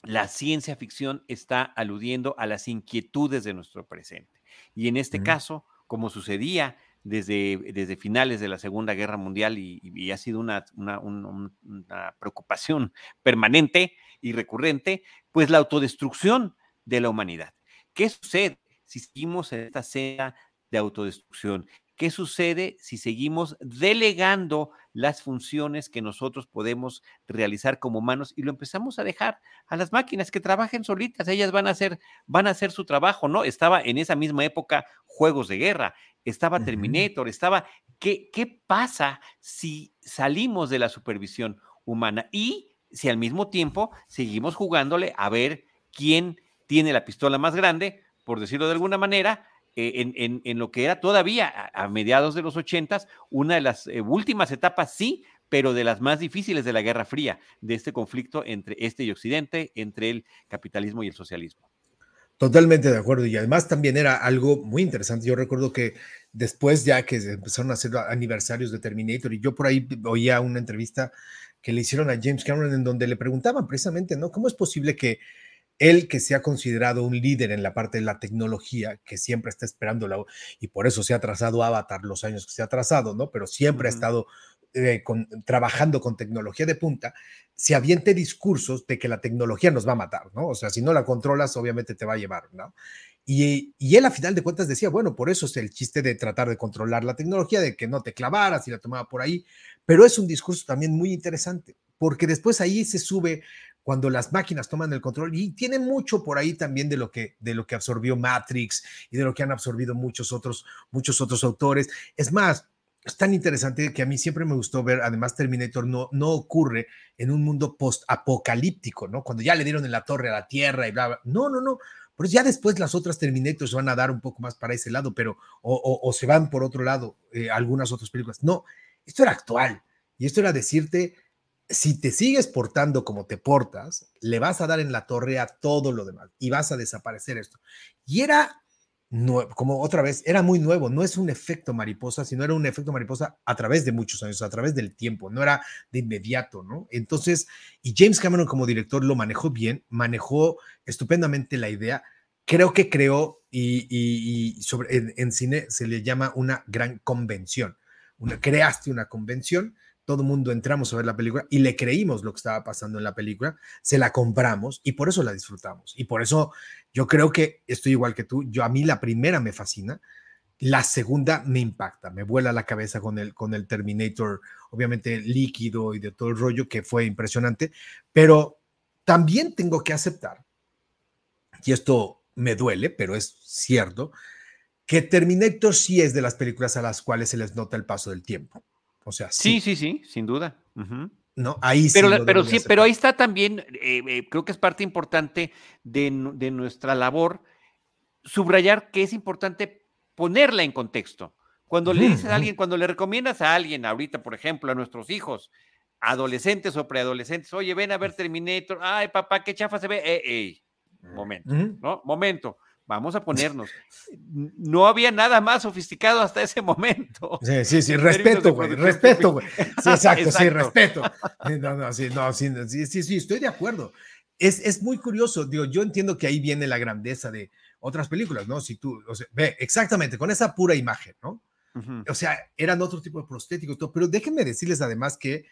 S3: la ciencia ficción está aludiendo a las inquietudes de nuestro presente. Y en este caso, como sucedía desde, desde finales de la Segunda Guerra Mundial y, ha sido una, una, preocupación permanente y recurrente, pues la autodestrucción de la humanidad. ¿Qué sucede si seguimos en esta senda de autodestrucción? ¿Qué sucede si seguimos delegando las funciones que nosotros podemos realizar como humanos y lo empezamos a dejar a las máquinas que trabajen solitas? Ellas van a hacer, van a hacer su trabajo, ¿no? Estaba en esa misma época juegos de guerra, estaba Terminator, estaba... ¿Qué, ¿Qué pasa si salimos de la supervisión humana y si al mismo tiempo seguimos jugándole a ver quién tiene la pistola más grande, por decirlo de alguna manera, eh, en, lo que era todavía a, mediados de los ochentas, una de las eh, últimas etapas, sí, pero de las más difíciles de la Guerra Fría, de este conflicto entre este y Occidente, entre el capitalismo y el socialismo.
S4: Totalmente de acuerdo. Y además también era algo muy interesante. Yo recuerdo que después ya que empezaron a hacer aniversarios de Terminator y yo por ahí oía una entrevista que le hicieron a James Cameron en donde le preguntaban precisamente, ¿no? ¿Cómo es posible que él que se ha considerado un líder en la parte de la tecnología, que siempre está esperando la, y por eso se ha trazado Avatar los años que se ha trazado, ¿no? Pero siempre ha estado eh, trabajando con tecnología de punta, se aviente discursos de que la tecnología nos va a matar, ¿no? O sea, si no la controlas, obviamente te va a llevar, ¿no? Y, y, él a final de cuentas decía, bueno, por eso es el chiste de tratar de controlar la tecnología, de que no te clavaras y la tomaba por ahí, pero es un discurso también muy interesante, porque después ahí se sube cuando las máquinas toman el control y tiene mucho por ahí también de lo que de lo que absorbió Matrix y de lo que han absorbido muchos otros muchos otros autores. Es más, es tan interesante que a mí siempre me gustó ver, además Terminator no, no ocurre en un mundo post-apocalíptico, ¿no? Cuando ya le dieron en la torre a la Tierra y bla, bla. No, no, no. Pero ya después las otras Terminators van a dar un poco más para ese lado, pero o, se van por otro lado, eh, algunas otras películas. No, esto era actual. Y esto era decirte, si te sigues portando como te portas, le vas a dar en la torre a todo lo demás y vas a desaparecer esto. Y era, como otra vez, era muy nuevo, no es un efecto mariposa, sino era un efecto mariposa a través de muchos años, a través del tiempo, no era de inmediato, ¿no? Entonces, y James Cameron como director lo manejó bien, manejó estupendamente la idea, creo que creó y, sobre, en, en, cine se le llama una gran convención, una, creaste una convención todo el mundo entramos a ver la película y le creímos lo que estaba pasando en la película, se la compramos y por eso la disfrutamos. Y por eso yo creo que estoy igual que tú, yo a mí la primera me fascina, la segunda me impacta, me vuela la cabeza con el, con el Terminator, obviamente líquido y de todo el rollo que fue impresionante, pero también tengo que aceptar, y esto me duele, pero es cierto, que Terminator sí es de las películas a las cuales se les nota el paso del tiempo. O sea,
S3: sí, sí, sí, sin duda.
S4: No, ahí
S3: sí. Pero, pero sí, pero ahí está también, eh, eh, creo que es parte importante de, nuestra labor, subrayar que es importante ponerla en contexto. Cuando le dices a alguien, cuando le recomiendas a alguien, ahorita, por ejemplo, a nuestros hijos, adolescentes o preadolescentes, oye, ven a ver Terminator, ay, papá, qué chafa se ve, eh, momento, ¿no? Momento vamos a ponernos. No había nada más sofisticado hasta ese momento.
S4: Sí, sí, sí, respeto, güey, respeto, güey. Sí, exacto, sí, respeto. No, no, sí, no, sí, sí, sí, estoy de acuerdo. Es, es, muy curioso, digo, yo entiendo que ahí viene la grandeza de otras películas, ¿no? Si tú, o sea, ve, exactamente, con esa pura imagen, ¿no? O sea, eran otro tipo de prostéticos, todo, pero déjenme decirles además que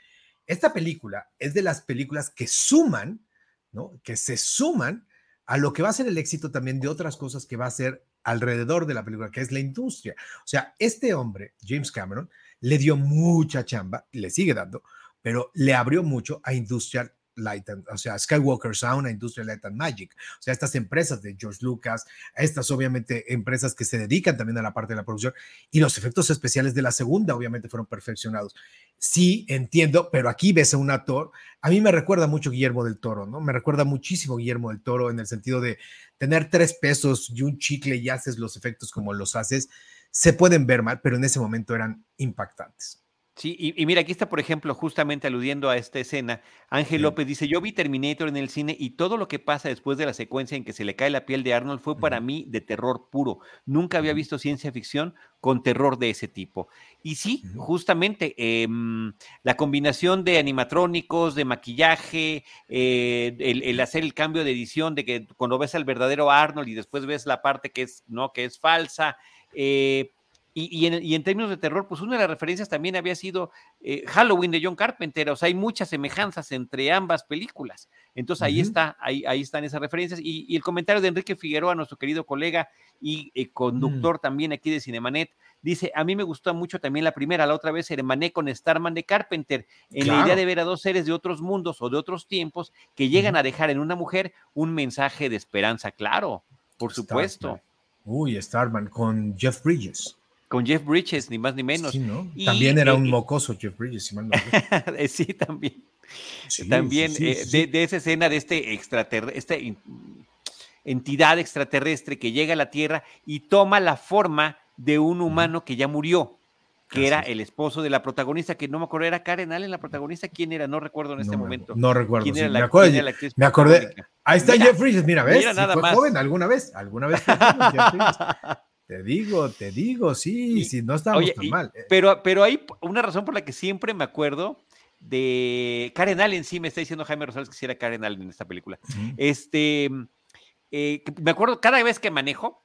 S4: esta película es de las películas que suman, ¿no? Que se suman a lo que va a ser el éxito también de otras cosas que va a ser alrededor de la película, que es la industria. O sea, este hombre, James Cameron, le dio mucha chamba, le sigue dando, pero le abrió mucho a Industrial Light and, o sea, Skywalker Sound, a Industrial Light and Magic. O sea, estas empresas de George Lucas, estas obviamente empresas que se dedican también a la parte de la producción y los efectos especiales de la segunda obviamente fueron perfeccionados sí, entiendo, pero aquí ves a un actor, a mí me recuerda mucho Guillermo del Toro, ¿no? Me recuerda muchísimo Guillermo del Toro en el sentido de tener tres pesos y un chicle y haces los efectos como los haces, se pueden ver mal, pero en ese momento eran impactantes.
S3: Sí, y, mira, aquí está, por ejemplo, justamente aludiendo a esta escena, Ángel López dice, yo vi Terminator en el cine y todo lo que pasa después de la secuencia en que se le cae la piel de Arnold fue para mí de terror puro. Nunca había visto ciencia ficción con terror de ese tipo. Y sí, justamente em, la combinación de animatrónicos, de maquillaje, eh, el, hacer el cambio de edición, de que cuando ves al verdadero Arnold y después ves la parte que es, ¿no? que es falsa, eh, Y, en, términos de terror, pues una de las referencias también había sido eh, Halloween de John Carpenter, o sea, hay muchas semejanzas entre ambas películas. Entonces ahí está, ahí, ahí están esas referencias. Y, el comentario de Enrique Figueroa, nuestro querido colega y eh, conductor también aquí de Cinemanet, dice, a mí me gustó mucho también la primera, la otra vez hermané con Starman de Carpenter, en la idea de ver a dos seres de otros mundos o de otros tiempos que llegan a dejar en una mujer un mensaje de esperanza, claro, por supuesto.
S4: Uy, Starman con Jeff Bridges.
S3: Con Jeff Bridges, ni más ni menos.
S4: también era un mocoso Jeff Bridges, si mal no
S3: Sí, también. también eh, de, esa escena de este extraterrestre, esta entidad extraterrestre que llega a la Tierra y toma la forma de un humano que ya murió que era el esposo de la protagonista, que no me acuerdo, era Karen Allen, la protagonista, ¿quién era? No recuerdo en este momento.
S4: No recuerdo. me, acuerdo, me acordé. Ahí está Jeff Bridges, mira, ¿ves? Mira, fue joven alguna vez, alguna vez. te digo, te digo, sí, sí, no estábamos tan mal.
S3: Eh. Pero, pero hay una razón por la que siempre me acuerdo de Karen Allen, sí, me está diciendo Jaime Rosales que sí era Karen Allen en esta película. Este, eh, me acuerdo cada vez que manejo,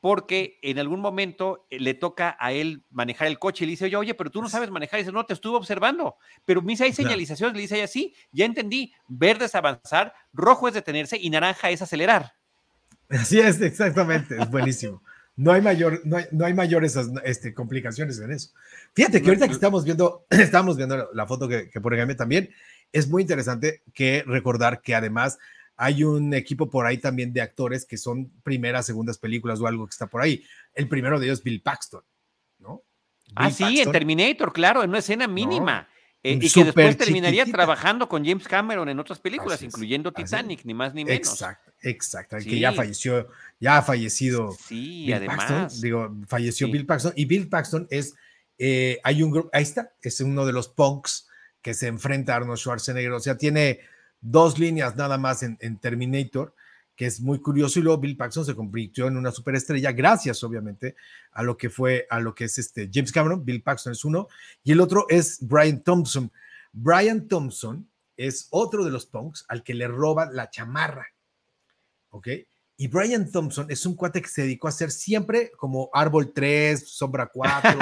S3: porque en algún momento eh, le toca a él manejar el coche y le dice, oye, oye, pero tú no sabes manejar. Y dice, no, te estuve observando. Pero dice, hay señalizaciones, le dice ella, sí, ya entendí. Verde es avanzar, rojo es detenerse y naranja es acelerar.
S4: Así es, exactamente, es buenísimo. No hay, mayor, no hay, no hay mayores este, complicaciones en eso. Fíjate que ahorita que estamos viendo, estamos viendo la foto que, que por ejemplo también, es muy interesante que recordar que además hay un equipo por ahí también de actores que son primeras, segundas películas o algo que está por ahí. El primero de ellos, Bill Paxton, ¿no?
S3: ah, sí, en Terminator, claro, en una escena mínima. Eh, y que después terminaría trabajando con James Cameron en otras películas, incluyendo Titanic, ni más ni menos.
S4: Exacto, exacto. Que ya falleció, ya ha fallecido.
S3: Sí, además.
S4: digo, falleció Bill Paxton. Y Bill Paxton es, eh, hay un grupo, ahí está, es uno de los punks que se enfrenta a Arnold Schwarzenegger. O sea, tiene dos líneas nada más en, Terminator, que es muy curioso, y luego Bill Paxton se convirtió en una superestrella gracias, obviamente, a lo que fue, a lo que es este James Cameron, Bill Paxton es uno, y el otro es Brian Thompson. Brian Thompson es otro de los punks al que le roban la chamarra, ¿ok? Y Brian Thompson es un cuate que se dedicó a hacer siempre como Árbol 3, Sombra 4,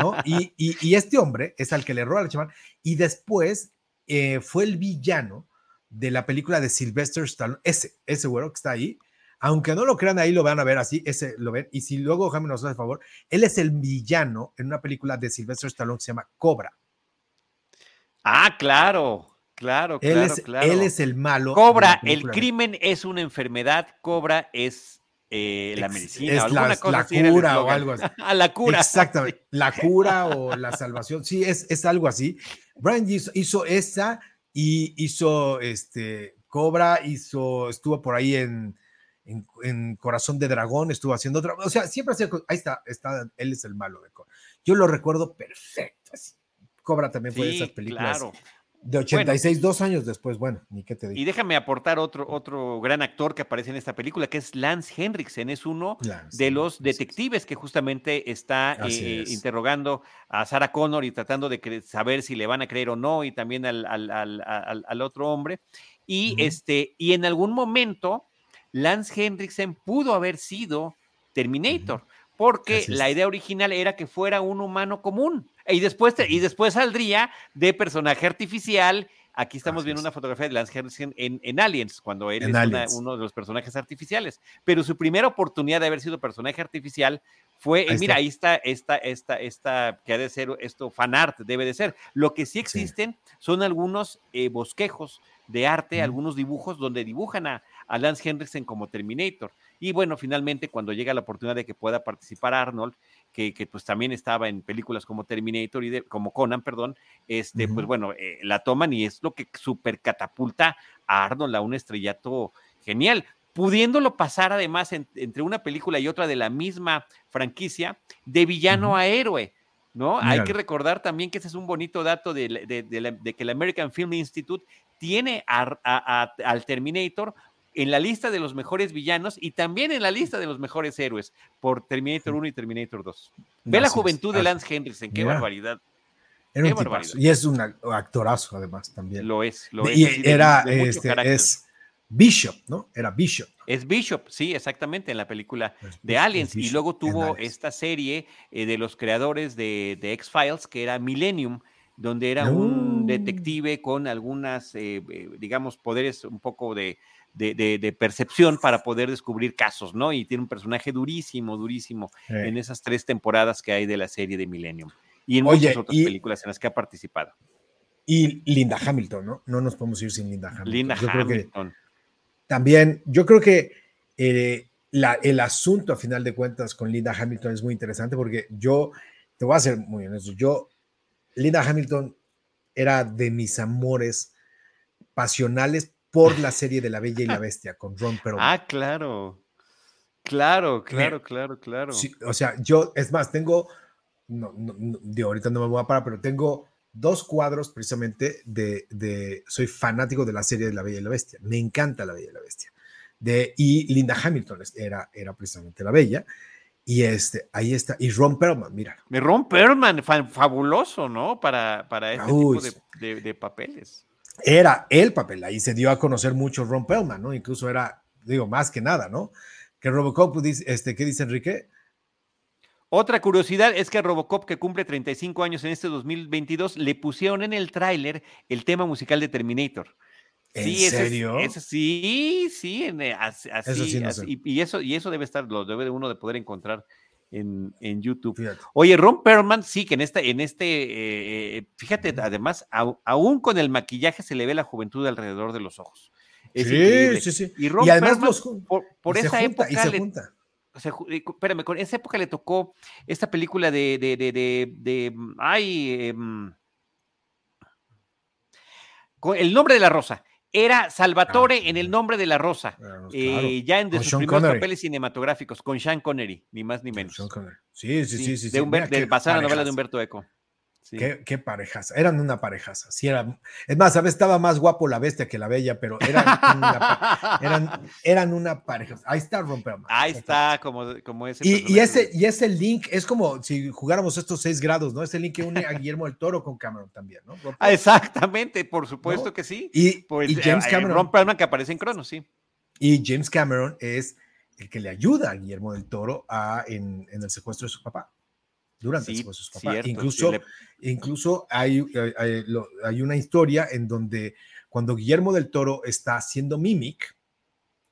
S4: ¿no? Y, y, este hombre es al que le roba la chamarra y después eh, fue el villano de la película de Sylvester Stallone, ese, ese güero que está ahí, aunque no lo crean ahí, lo van a ver así, ese lo ven, y si luego Jaime nos hace favor, él es el villano en una película de Sylvester Stallone que se llama Cobra.
S3: Ah, claro, claro,
S4: él
S3: claro,
S4: es,
S3: claro.
S4: Él es el malo.
S3: Cobra, el crimen es una enfermedad, Cobra es eh, la medicina,
S4: es la, cura o algo así.
S3: A la cura.
S4: Exactamente, la cura o la salvación, sí, es, es algo así. Brian hizo, esa y hizo este Cobra, hizo, estuvo por ahí en, en, Corazón de Dragón, estuvo haciendo otra, o sea, siempre hacía, ahí está, está, él es el malo de Cobra. Yo lo recuerdo perfecto, Cobra también fue de esas películas. Claro. De 86, dos años después, bueno, ni qué te digo.
S3: Y déjame aportar otro, otro gran actor que aparece en esta película, que es Lance Henriksen, es uno de los detectives que justamente está eh, interrogando a Sarah Connor y tratando de saber si le van a creer o no, y también al, al, otro hombre. Y, este, y en algún momento, Lance Henriksen pudo haber sido Terminator, porque la idea original era que fuera un humano común y después, y después saldría de personaje artificial. Aquí estamos viendo una fotografía de Lance Henriksen en, Aliens, cuando él es uno de los personajes artificiales. Pero su primera oportunidad de haber sido personaje artificial fue, mira, ahí está esta, esta, esta, que ha de ser esto, fan art, debe de ser. Lo que sí existen son algunos eh, bosquejos de arte, algunos dibujos donde dibujan a, a Lance Henriksen como Terminator. Y bueno, finalmente cuando llega la oportunidad de que pueda participar Arnold, que, pues también estaba en películas como Terminator y de, como Conan, perdón, este, pues bueno, eh, la toman y es lo que super catapulta a Arnold a un estrellato genial pudiéndolo pasar además entre una película y otra de la misma franquicia, de villano a héroe. ¿No? Hay que recordar también que ese es un bonito dato de, de, que el American Film Institute tiene al Terminator en la lista de los mejores villanos y también en la lista de los mejores héroes por Terminator 1 y Terminator 2. Ve la juventud de Lance Henriksen, qué barbaridad.
S4: Y es un actorazo además también.
S3: Lo es, lo
S4: es. Y era, este, es Bishop, ¿no? Era Bishop.
S3: Es Bishop, sí, exactamente, en la película de Aliens. y luego tuvo esta serie eh, de los creadores de, X-Files, que era Millennium, donde era un detective con algunas, eh, eh, digamos, poderes un poco de, de, percepción para poder descubrir casos, ¿no? Y tiene un personaje durísimo, durísimo en esas tres temporadas que hay de la serie de Millennium. Y en muchas otras películas en las que ha participado.
S4: Y Linda Hamilton, ¿no? No nos podemos ir sin Linda Hamilton.
S3: Linda Hamilton.
S4: también, yo creo que eh, el asunto, a final de cuentas, con Linda Hamilton es muy interesante porque yo, te voy a ser muy honesto, yo, Linda Hamilton era de mis amores pasionales por la serie de La Bella y la Bestia con Ron Perlman.
S3: Ah, claro. Claro, claro, claro, claro.
S4: o sea, yo, es más, tengo, no, de ahorita no me voy a parar, pero tengo dos cuadros precisamente de, de, soy fanático de la serie de La Bella y la Bestia. Me encanta La Bella y la Bestia. De, y Linda Hamilton era, era precisamente la Bella. Y este, ahí está. Y Ron Perlman, mira.
S3: Ron Perlman, fabuloso, ¿no? Para, para este tipo de, de papeles
S4: era el papel. Ahí se dio a conocer mucho Ron Pellman, ¿no? Incluso era, digo, más que nada, ¿no? Que Robocop, este, ¿qué dice Enrique?
S3: Otra curiosidad es que Robocop, que cumple 35 años en este 2022, le pusieron en el tráiler el tema musical de Terminator.
S4: ¿En sí, serio?
S3: sí, sí, eh, así, y, eso, y eso debe estar, lo debe uno de poder encontrar en, YouTube. Oye, Ron Perlman, sí, que en este, en este eh, eh, fíjate, además, aún con el maquillaje se le ve la juventud alrededor de los ojos.
S4: sí, sí, sí.
S3: Y, Ron además por, esa época. espérame, con esa época le tocó esta película de, de, de, de, ay, em, el nombre de la rosa era Salvatore ah, en el nombre de la rosa, eh, ya en de sus primeros papeles cinematográficos, con Sean Connery, ni más ni menos.
S4: Sí, sí, sí, sí.
S3: De, de basada la novela de Humberto Eco.
S4: Qué, qué, parejas, eran una parejaza. Sí, era, es más, a veces estaba más guapo la bestia que la bella, pero eran una, eran, eran una pareja. Ahí está Romper.
S3: Ahí está, como, como ese.
S4: Y, y, ese. y ese link es como si jugáramos estos seis grados, ¿no? Ese link que une a Guillermo del Toro con Cameron también, ¿no?
S3: Ah, exactamente, por supuesto que sí.
S4: Y, y James Cameron.
S3: Ron que aparece en Cronos, sí.
S4: Y James Cameron es el que le ayuda a Guillermo del Toro a, en, en el secuestro de su papá durante sí, sus papás. incluso incluso hay, hay, una historia en donde cuando Guillermo del Toro está haciendo Mimic,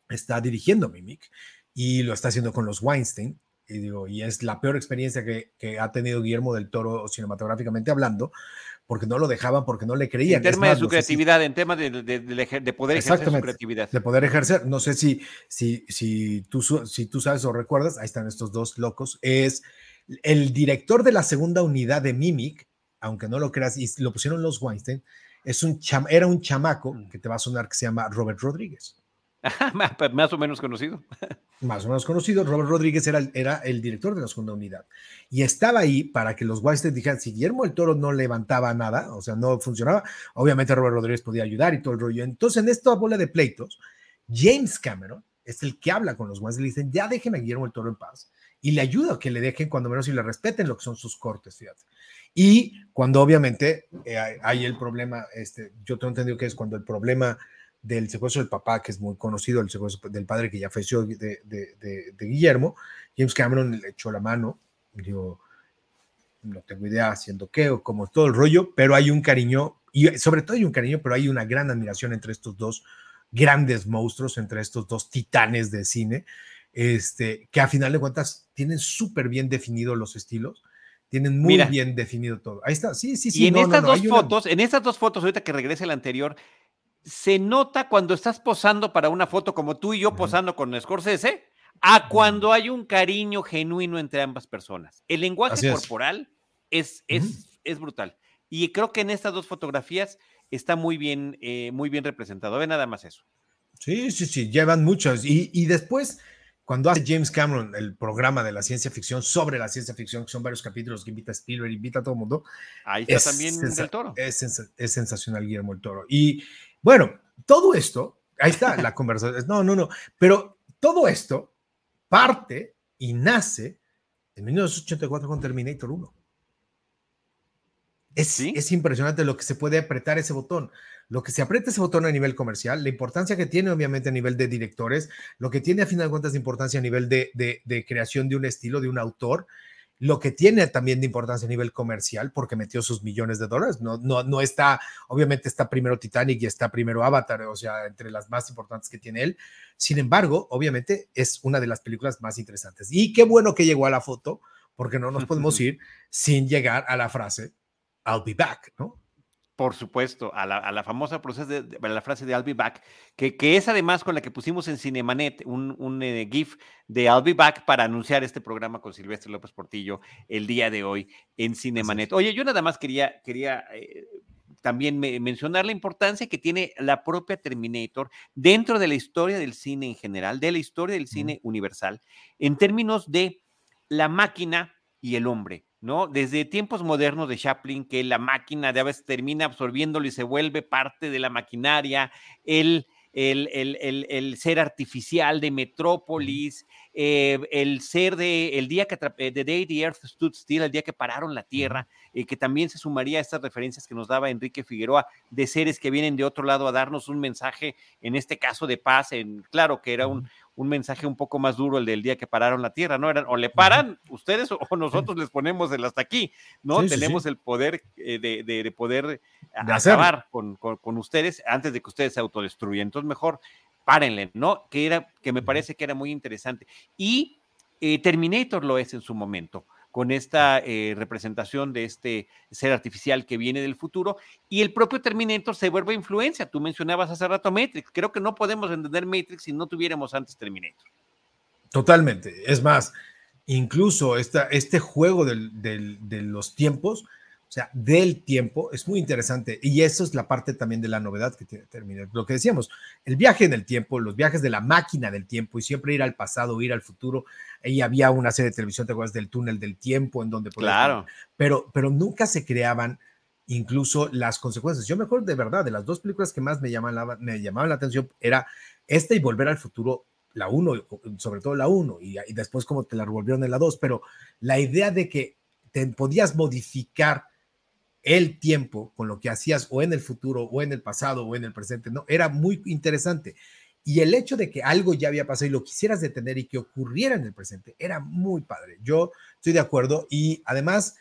S4: está dirigiendo Mimic y lo está haciendo con los Weinstein, y, digo, y es la peor experiencia que, que, ha tenido Guillermo del Toro cinematográficamente hablando, porque no lo dejaban, porque no le creían.
S3: En temas de su creatividad, en temas de, de, de, poder ejercer su creatividad.
S4: De poder ejercer. No sé si, si, si, tú, si tú sabes o recuerdas, ahí están estos dos locos, es el director de la segunda unidad de Mimic, aunque no lo creas, y lo pusieron los Weinstein, es un era un chamaco mm. que te va a sonar que se llama Robert Rodríguez.
S3: más o menos conocido.
S4: más o menos conocido. Robert Rodríguez era, era el director de la segunda unidad. Y estaba ahí para que los Weinstein dijeran, si Guillermo el Toro no levantaba nada, o sea, no funcionaba, obviamente Robert Rodríguez podía ayudar y todo el rollo. Entonces, en esta bola de pleitos, James Cameron es el que habla con los Weinstein y le dicen, ya déjenme a Guillermo el Toro en paz y le ayuda a que le dejen cuando menos y le respeten lo que son sus cortes, fíjate. Y cuando obviamente eh, hay el problema, este, yo tengo entendido que es cuando el problema del secuestro del papá, que es muy conocido, el secuestro del padre que ya falleció de, de, Guillermo, James Cameron le echó la mano, digo, no tengo idea haciendo qué o como todo el rollo, pero hay un cariño, y sobre todo hay un cariño, pero hay una gran admiración entre estos dos grandes monstruos, entre estos dos titanes de cine, este, que a final de cuentas tienen súper bien definido los estilos, tienen muy bien definido todo. Ahí está, sí, sí, sí.
S3: Y en estas dos fotos, en estas dos fotos, ahorita que regrese la anterior, se nota cuando estás posando para una foto como tú y yo posando con Scorsese, a cuando hay un cariño genuino entre ambas personas. El lenguaje corporal es, es, es, brutal. Y creo que en estas dos fotografías está muy bien, eh, muy bien representado. Ve nada más eso.
S4: Sí, sí, sí, llevan muchas. Y, y después cuando hace James Cameron el programa de la ciencia ficción sobre la ciencia ficción, que son varios capítulos que invita a Spielberg, invita a todo el mundo.
S3: Ahí está también el toro.
S4: Es, es, sensacional Guillermo el Toro. Y bueno, todo esto, ahí está la conversación. No, no, no, pero todo esto parte y nace en 1984 con Terminator 1. Es, es impresionante lo que se puede apretar ese botón. Lo que se aprieta ese botón a nivel comercial, la importancia que tiene obviamente a nivel de directores, lo que tiene a final de cuentas de importancia a nivel de, de, creación de un estilo, de un autor, lo que tiene también de importancia a nivel comercial, porque metió sus millones de dólares. No, no, no está, obviamente está primero Titanic y está primero Avatar, o sea, entre las más importantes que tiene él. Sin embargo, obviamente es una de las películas más interesantes. Y qué bueno que llegó a la foto, porque no nos podemos ir sin llegar a la frase, I'll be back, ¿no?
S3: Por supuesto, a la, famosa de, la frase de I'll be back, que, que, es además con la que pusimos en Cinemanet un, un eh, GIF de I'll be back para anunciar este programa con Silvestre López Portillo el día de hoy en Cinemanet. Oye, yo nada más quería, quería eh, también mencionar la importancia que tiene la propia Terminator dentro de la historia del cine en general, de la historia del cine universal, en términos de la máquina y el hombre. ¿No? Desde tiempos modernos de Chaplin, que la máquina de a veces termina absorbiéndolo y se vuelve parte de la maquinaria, el, el, el, el ser artificial de Metrópolis, eh, el ser de el día que eh, The Day the Earth Stood Still, el día que pararon la Tierra, eh, que también se sumaría a estas referencias que nos daba Enrique Figueroa de seres que vienen de otro lado a darnos un mensaje, en este caso de paz, en, claro que era un, un mensaje un poco más duro el del día que pararon la Tierra, ¿no? Eran, o le paran ustedes o nosotros les ponemos el hasta aquí, ¿no? Tenemos el poder de, de, poder acabar con, con, con, ustedes antes de que ustedes se autodestruyan. Entonces, mejor párenle, ¿no? Que, era, que me parece que era muy interesante. Y eh, Terminator lo es en su momento, con esta eh, representación de este ser artificial que viene del futuro, y el propio Terminator se vuelve influencia. Tú mencionabas hace rato Matrix. Creo que no podemos entender Matrix si no tuviéramos antes Terminator.
S4: Totalmente. Es más, incluso esta, este juego de los tiempos o sea, del tiempo, es muy interesante. Y eso es la parte también de la novedad que tiene Terminator. Lo que decíamos, el viaje en el tiempo, los viajes de la máquina del tiempo y siempre ir al pasado, ir al futuro. Ahí había una serie de televisión, ¿te acuerdas del túnel del tiempo? En donde
S3: Claro.
S4: Pero, pero nunca se creaban incluso las consecuencias. Yo me acuerdo de verdad, de las dos películas que más me llamaban me llamaban la atención, era esta y Volver al Futuro, la uno, sobre todo la uno, y, y después como te la revolvieron en la dos, pero la idea de que te podías modificar el tiempo con lo que hacías o en el futuro o en el pasado o en el presente, ¿no? Era muy interesante. Y el hecho de que algo ya había pasado y lo quisieras detener y que ocurriera en el presente era muy padre. Yo estoy de acuerdo y además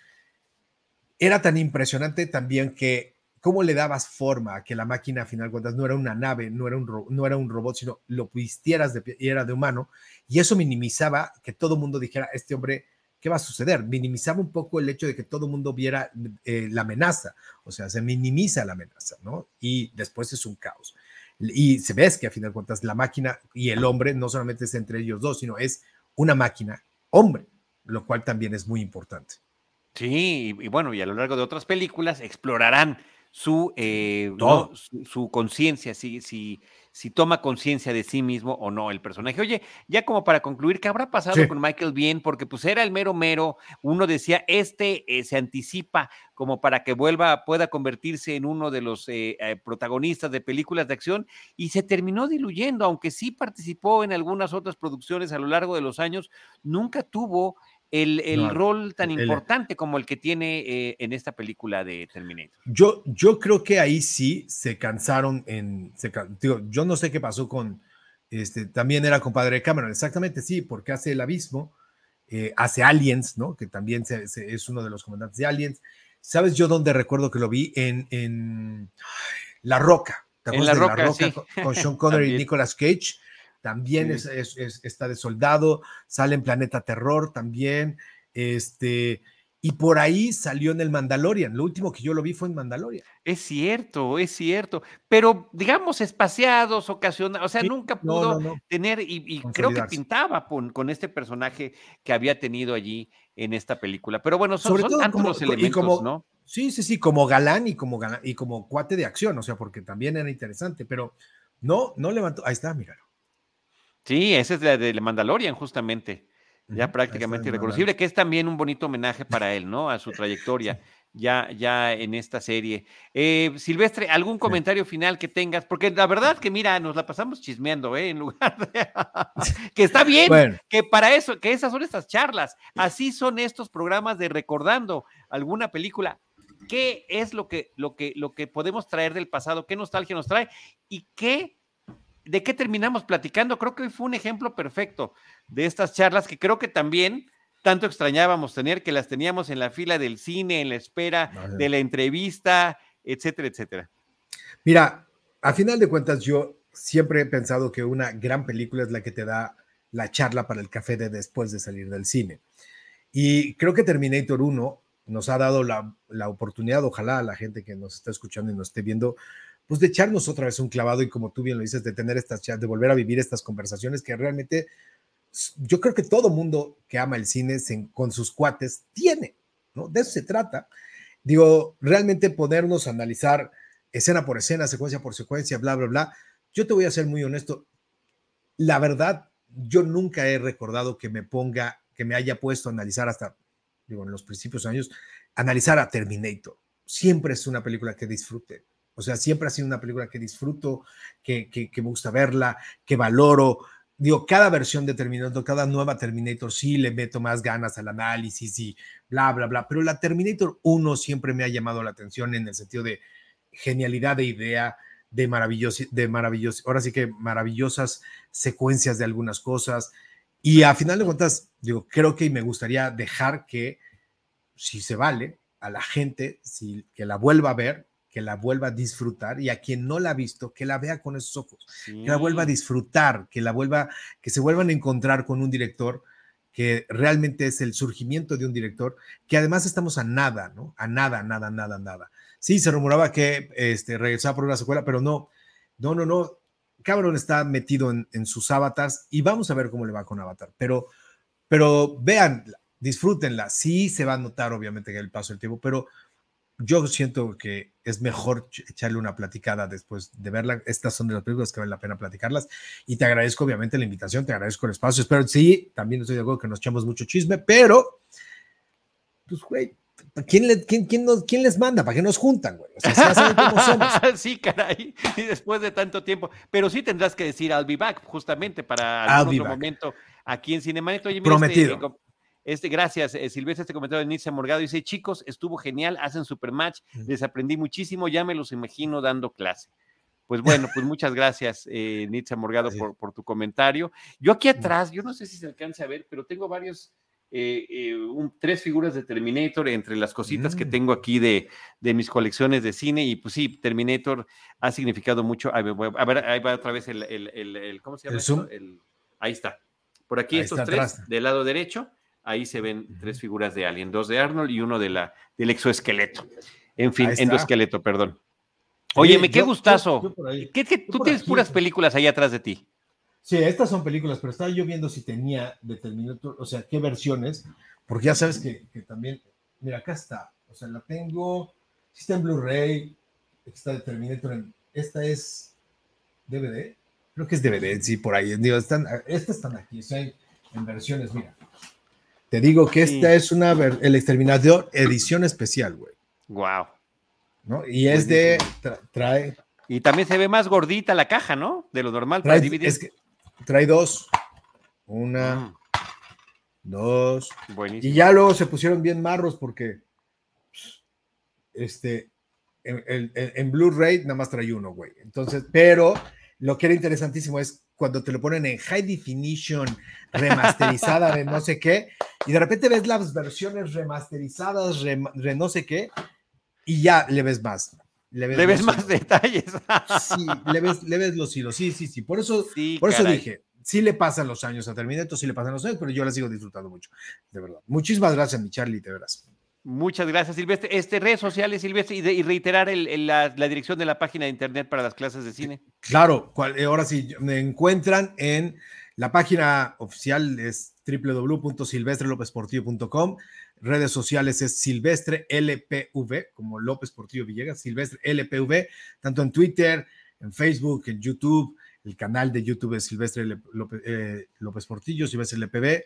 S4: era tan impresionante también que cómo le dabas forma a que la máquina a final cuentas no era una nave, no era un, no era un robot, sino lo vistieras de, y era de humano y eso minimizaba que todo mundo dijera, este hombre ¿qué va a suceder? Minimizaba un poco el hecho de que todo el mundo viera eh, la amenaza, o sea, se minimiza la amenaza, ¿no? Y después es un caos. Y se ves que a fin de cuentas la máquina y el hombre no solamente es entre ellos dos, sino es una máquina hombre, lo cual también es muy importante.
S3: Sí, y, bueno, y a lo largo de otras películas explorarán su, eh, su, conciencia, si, si, si toma conciencia de sí mismo o no el personaje. Oye, ya como para concluir, ¿qué habrá pasado con Michael Bien? Porque pues era el mero mero, uno decía, este eh, se anticipa como para que vuelva, pueda convertirse en uno de los eh, protagonistas de películas de acción y se terminó diluyendo, aunque sí participó en algunas otras producciones a lo largo de los años, nunca tuvo el, rol tan importante como el que tiene eh, en esta película de Terminator.
S4: Yo, yo creo que ahí sí se cansaron en, digo, yo no sé qué pasó con, este, también era compadre de Cameron, exactamente sí, porque hace El Abismo, eh, hace Aliens, ¿no? Que también es uno de los comandantes de Aliens. ¿Sabes yo dónde recuerdo que lo vi? En, en La Roca.
S3: en La Roca,
S4: con, Sean Connery y Nicolas Cage también es, está de soldado, sale en Planeta Terror también, este, y por ahí salió en el Mandalorian. Lo último que yo lo vi fue en Mandalorian.
S3: Es cierto, es cierto. Pero digamos espaciados, ocasionales, o sea, nunca pudo tener, y, creo que pintaba con, este personaje que había tenido allí en esta película. Pero bueno, son, tantos los elementos, ¿no?
S4: Sí, sí, sí, como galán y como y como cuate de acción, o sea, porque también era interesante, pero no, no levantó. Ahí está, míralo.
S3: Sí, esa es la de Mandalorian, justamente. Ya prácticamente irreconocible, que es también un bonito homenaje para él, ¿no? A su trayectoria. Ya, ya en esta serie. Eh, Silvestre, ¿algún comentario final que tengas? Porque la verdad que, mira, nos la pasamos chismeando, ¿eh? En lugar de... que está bien, que para eso, que esas son estas charlas. Así son estos programas de recordando alguna película qué es lo que, lo que, lo que podemos traer del pasado, qué nostalgia nos trae y qué, de qué terminamos platicando. Creo que hoy fue un ejemplo perfecto de estas charlas que creo que también tanto extrañábamos tener, que las teníamos en la fila del cine, en la espera de la entrevista, etcétera, etcétera.
S4: Mira, a final de cuentas, yo siempre he pensado que una gran película es la que te da la charla para el café de después de salir del cine. Y creo que Terminator 1 nos ha dado la, oportunidad, ojalá a la gente que nos está escuchando y nos esté viendo, pues de echarnos otra vez un clavado y como tú bien lo dices, de tener estas de volver a vivir estas conversaciones que realmente yo creo que todo mundo que ama el cine con sus cuates tiene, ¿no? De eso se trata. Digo, realmente ponernos a analizar escena por escena, secuencia por secuencia, bla, bla, bla. Yo te voy a ser muy honesto. La verdad, yo nunca he recordado que me ponga, que me haya puesto a analizar hasta, digo, en los principios años, analizar a Terminator. Siempre es una película que disfrute. O sea, siempre ha sido una película que disfruto, que, que, me gusta verla, que valoro. Digo, cada versión de Terminator, cada nueva Terminator, sí le meto más ganas al análisis y bla, bla, bla. Pero la Terminator 1 siempre me ha llamado la atención en el sentido de, genialidad de idea, de maravilloso, de maravilloso, ahora sí que maravillosas secuencias de algunas cosas. Y a final de cuentas, digo, creo que me gustaría dejar que, si se vale, a la gente, que la vuelva a ver, que la vuelva a disfrutar y a quien no la ha visto, que la vea con esos ojos, que la vuelva a disfrutar, que la vuelva, que se vuelvan a encontrar con un director que realmente es el surgimiento de un director, que además estamos a nada, ¿no? A nada, nada, nada, nada Sí, se rumoraba que este, regresaba por una secuela, pero no, no, no, no. Cameron está metido en, sus avatars y vamos a ver cómo le va con Avatar. Pero, pero vean, disfrútenla. Sí se va a notar, obviamente, que el paso del tiempo, pero yo siento que es mejor echarle una platicada después de verla. Estas son de las películas que vale la pena platicarlas. Y te agradezco, obviamente, la invitación, te agradezco el espacio. Espero, sí, también estoy de acuerdo que nos echamos mucho chisme, pero, pues, güey, ¿Quién, quién, les manda? ¿Para qué nos juntan, güey? O sea,
S3: somos. sí, caray, y después de tanto tiempo. Pero sí tendrás que decir I'll be back, justamente para algún otro momento aquí en Cinemanet. Oye,
S4: este, Prometido.
S3: Este, gracias, eh, Silvestre, este comentario de Nietzsche Morgado. Dice, chicos, estuvo genial, hacen super match, les aprendí muchísimo, ya me los imagino dando clase. Pues bueno, pues muchas gracias, eh, Morgado, por, por, tu comentario. Yo aquí atrás, yo no sé si se alcance a ver, pero tengo varios eh, eh, tres figuras de Terminator entre las cositas que mm. tengo aquí de, de, mis colecciones de cine. Y pues sí, Terminator ha significado mucho. A ver, ahí va otra vez el, el, el, ¿cómo se llama? El ahí está. Por aquí estos tres, del lado derecho, ahí se ven tres figuras de Alien, dos de Arnold y uno de la, del exoesqueleto. En fin, endoesqueleto, perdón. Oye, me qué gustazo. ¿Qué, tú tienes puras películas ahí atrás de ti.
S4: Sí, estas son películas, pero estaba yo viendo si tenía de Terminator, o sea, qué versiones, porque ya sabes que, también, mira, acá está, o sea, la tengo, está en Blu-ray, está de Terminator, en, esta es DVD, creo que es DVD, sí, por ahí, digo, están, estas están aquí, o sea, en versiones, mira. Te digo que esta es una, el Exterminador edición especial, güey.
S3: Wow.
S4: ¿No? Y es de, trae...
S3: Y también se ve más gordita la caja, ¿no? De lo normal
S4: para dividir. Es que, Trae dos. Una, mm. dos. Y ya luego se pusieron bien marros porque este, en, Blu-ray nada más trae uno, güey. Entonces, pero lo que era interesantísimo es cuando te lo ponen en high definition, remasterizada de no sé qué, y de repente ves las versiones remasterizadas, de no sé qué, y ya le ves más.
S3: Le ves, más detalles.
S4: sí, le ves, le ves, los hilos. Sí, sí, sí. Por eso, por eso dije, sí le pasan los años a Terminator, sí le pasan los años, pero yo la sigo disfrutando mucho, de verdad. Muchísimas gracias, mi Charlie, de veras.
S3: Muchas gracias, Silvestre. Este, redes sociales, Silvestre, y, reiterar la, dirección de la página de internet para las clases de cine.
S4: Claro, eh, ahora sí, me encuentran en la página oficial es www.silvestrelopesportivo.com redes sociales es Silvestre LPV, como López Portillo Villegas, Silvestre LPV, tanto en Twitter, en Facebook, en YouTube, el canal de YouTube es Silvestre eh, López, Portillo, Silvestre LPV,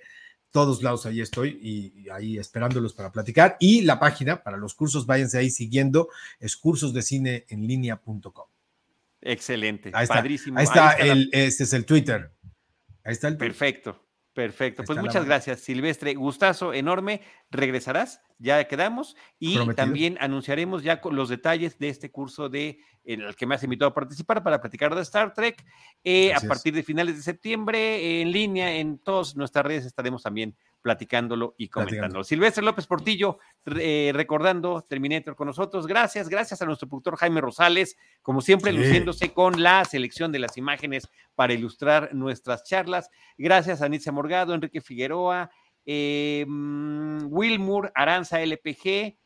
S4: todos lados ahí estoy y, ahí esperándolos para platicar. Y la página para los cursos, váyanse ahí siguiendo, es cursosdecineenlinea.com.
S3: Excelente,
S4: ahí está, padrísimo. Ahí está, el, este es el Twitter. Ahí está el
S3: Perfecto. Perfecto, pues muchas gracias, Silvestre. Gustazo enorme. ¿Regresarás? ya quedamos, y también anunciaremos ya los detalles de este curso de el que me has invitado a participar para platicar de Star Trek. Eh, a partir de finales de septiembre, en línea, en todas nuestras redes estaremos también platicándolo y comentándolo. Silvestre López Portillo, eh, recordando Terminator con nosotros. Gracias, gracias a nuestro productor Jaime Rosales, como siempre, luciéndose con la selección de las imágenes para ilustrar nuestras charlas. Gracias a Nitza Morgado, Enrique Figueroa, eh, mm, Wilmur, Aranza LPG,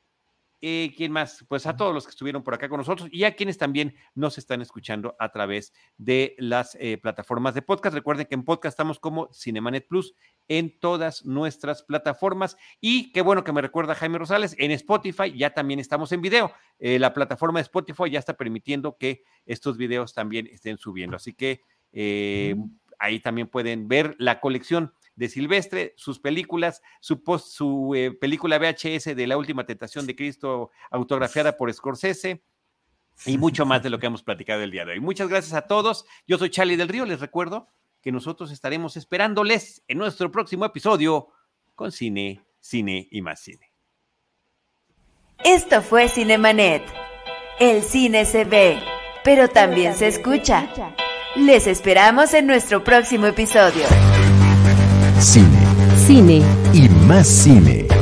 S3: eh, ¿Quién más? Pues a todos los que estuvieron por acá con nosotros y a quienes también nos están escuchando a través de las eh, plataformas de podcast. Recuerden que en podcast estamos como Cinemanet Plus en todas nuestras plataformas. Y qué bueno que me recuerda Jaime Rosales, en Spotify ya también estamos en video. Eh, la plataforma de Spotify ya está permitiendo que estos videos también estén subiendo. Así que mm. ahí también pueden ver la colección de Silvestre, sus películas, su, eh, película VHS de La Última Tentación de Cristo, autografiada por Scorsese, y mucho más de lo que hemos platicado el día de hoy. Muchas gracias a todos. Yo soy Charlie del Río. Les recuerdo que nosotros estaremos esperándoles en nuestro próximo episodio con Cine, Cine y más Cine.
S2: Esto fue Cinemanet. El cine se ve, pero también se escucha. Les esperamos en nuestro próximo episodio.
S1: Cine.
S2: Cine.
S1: Y más cine.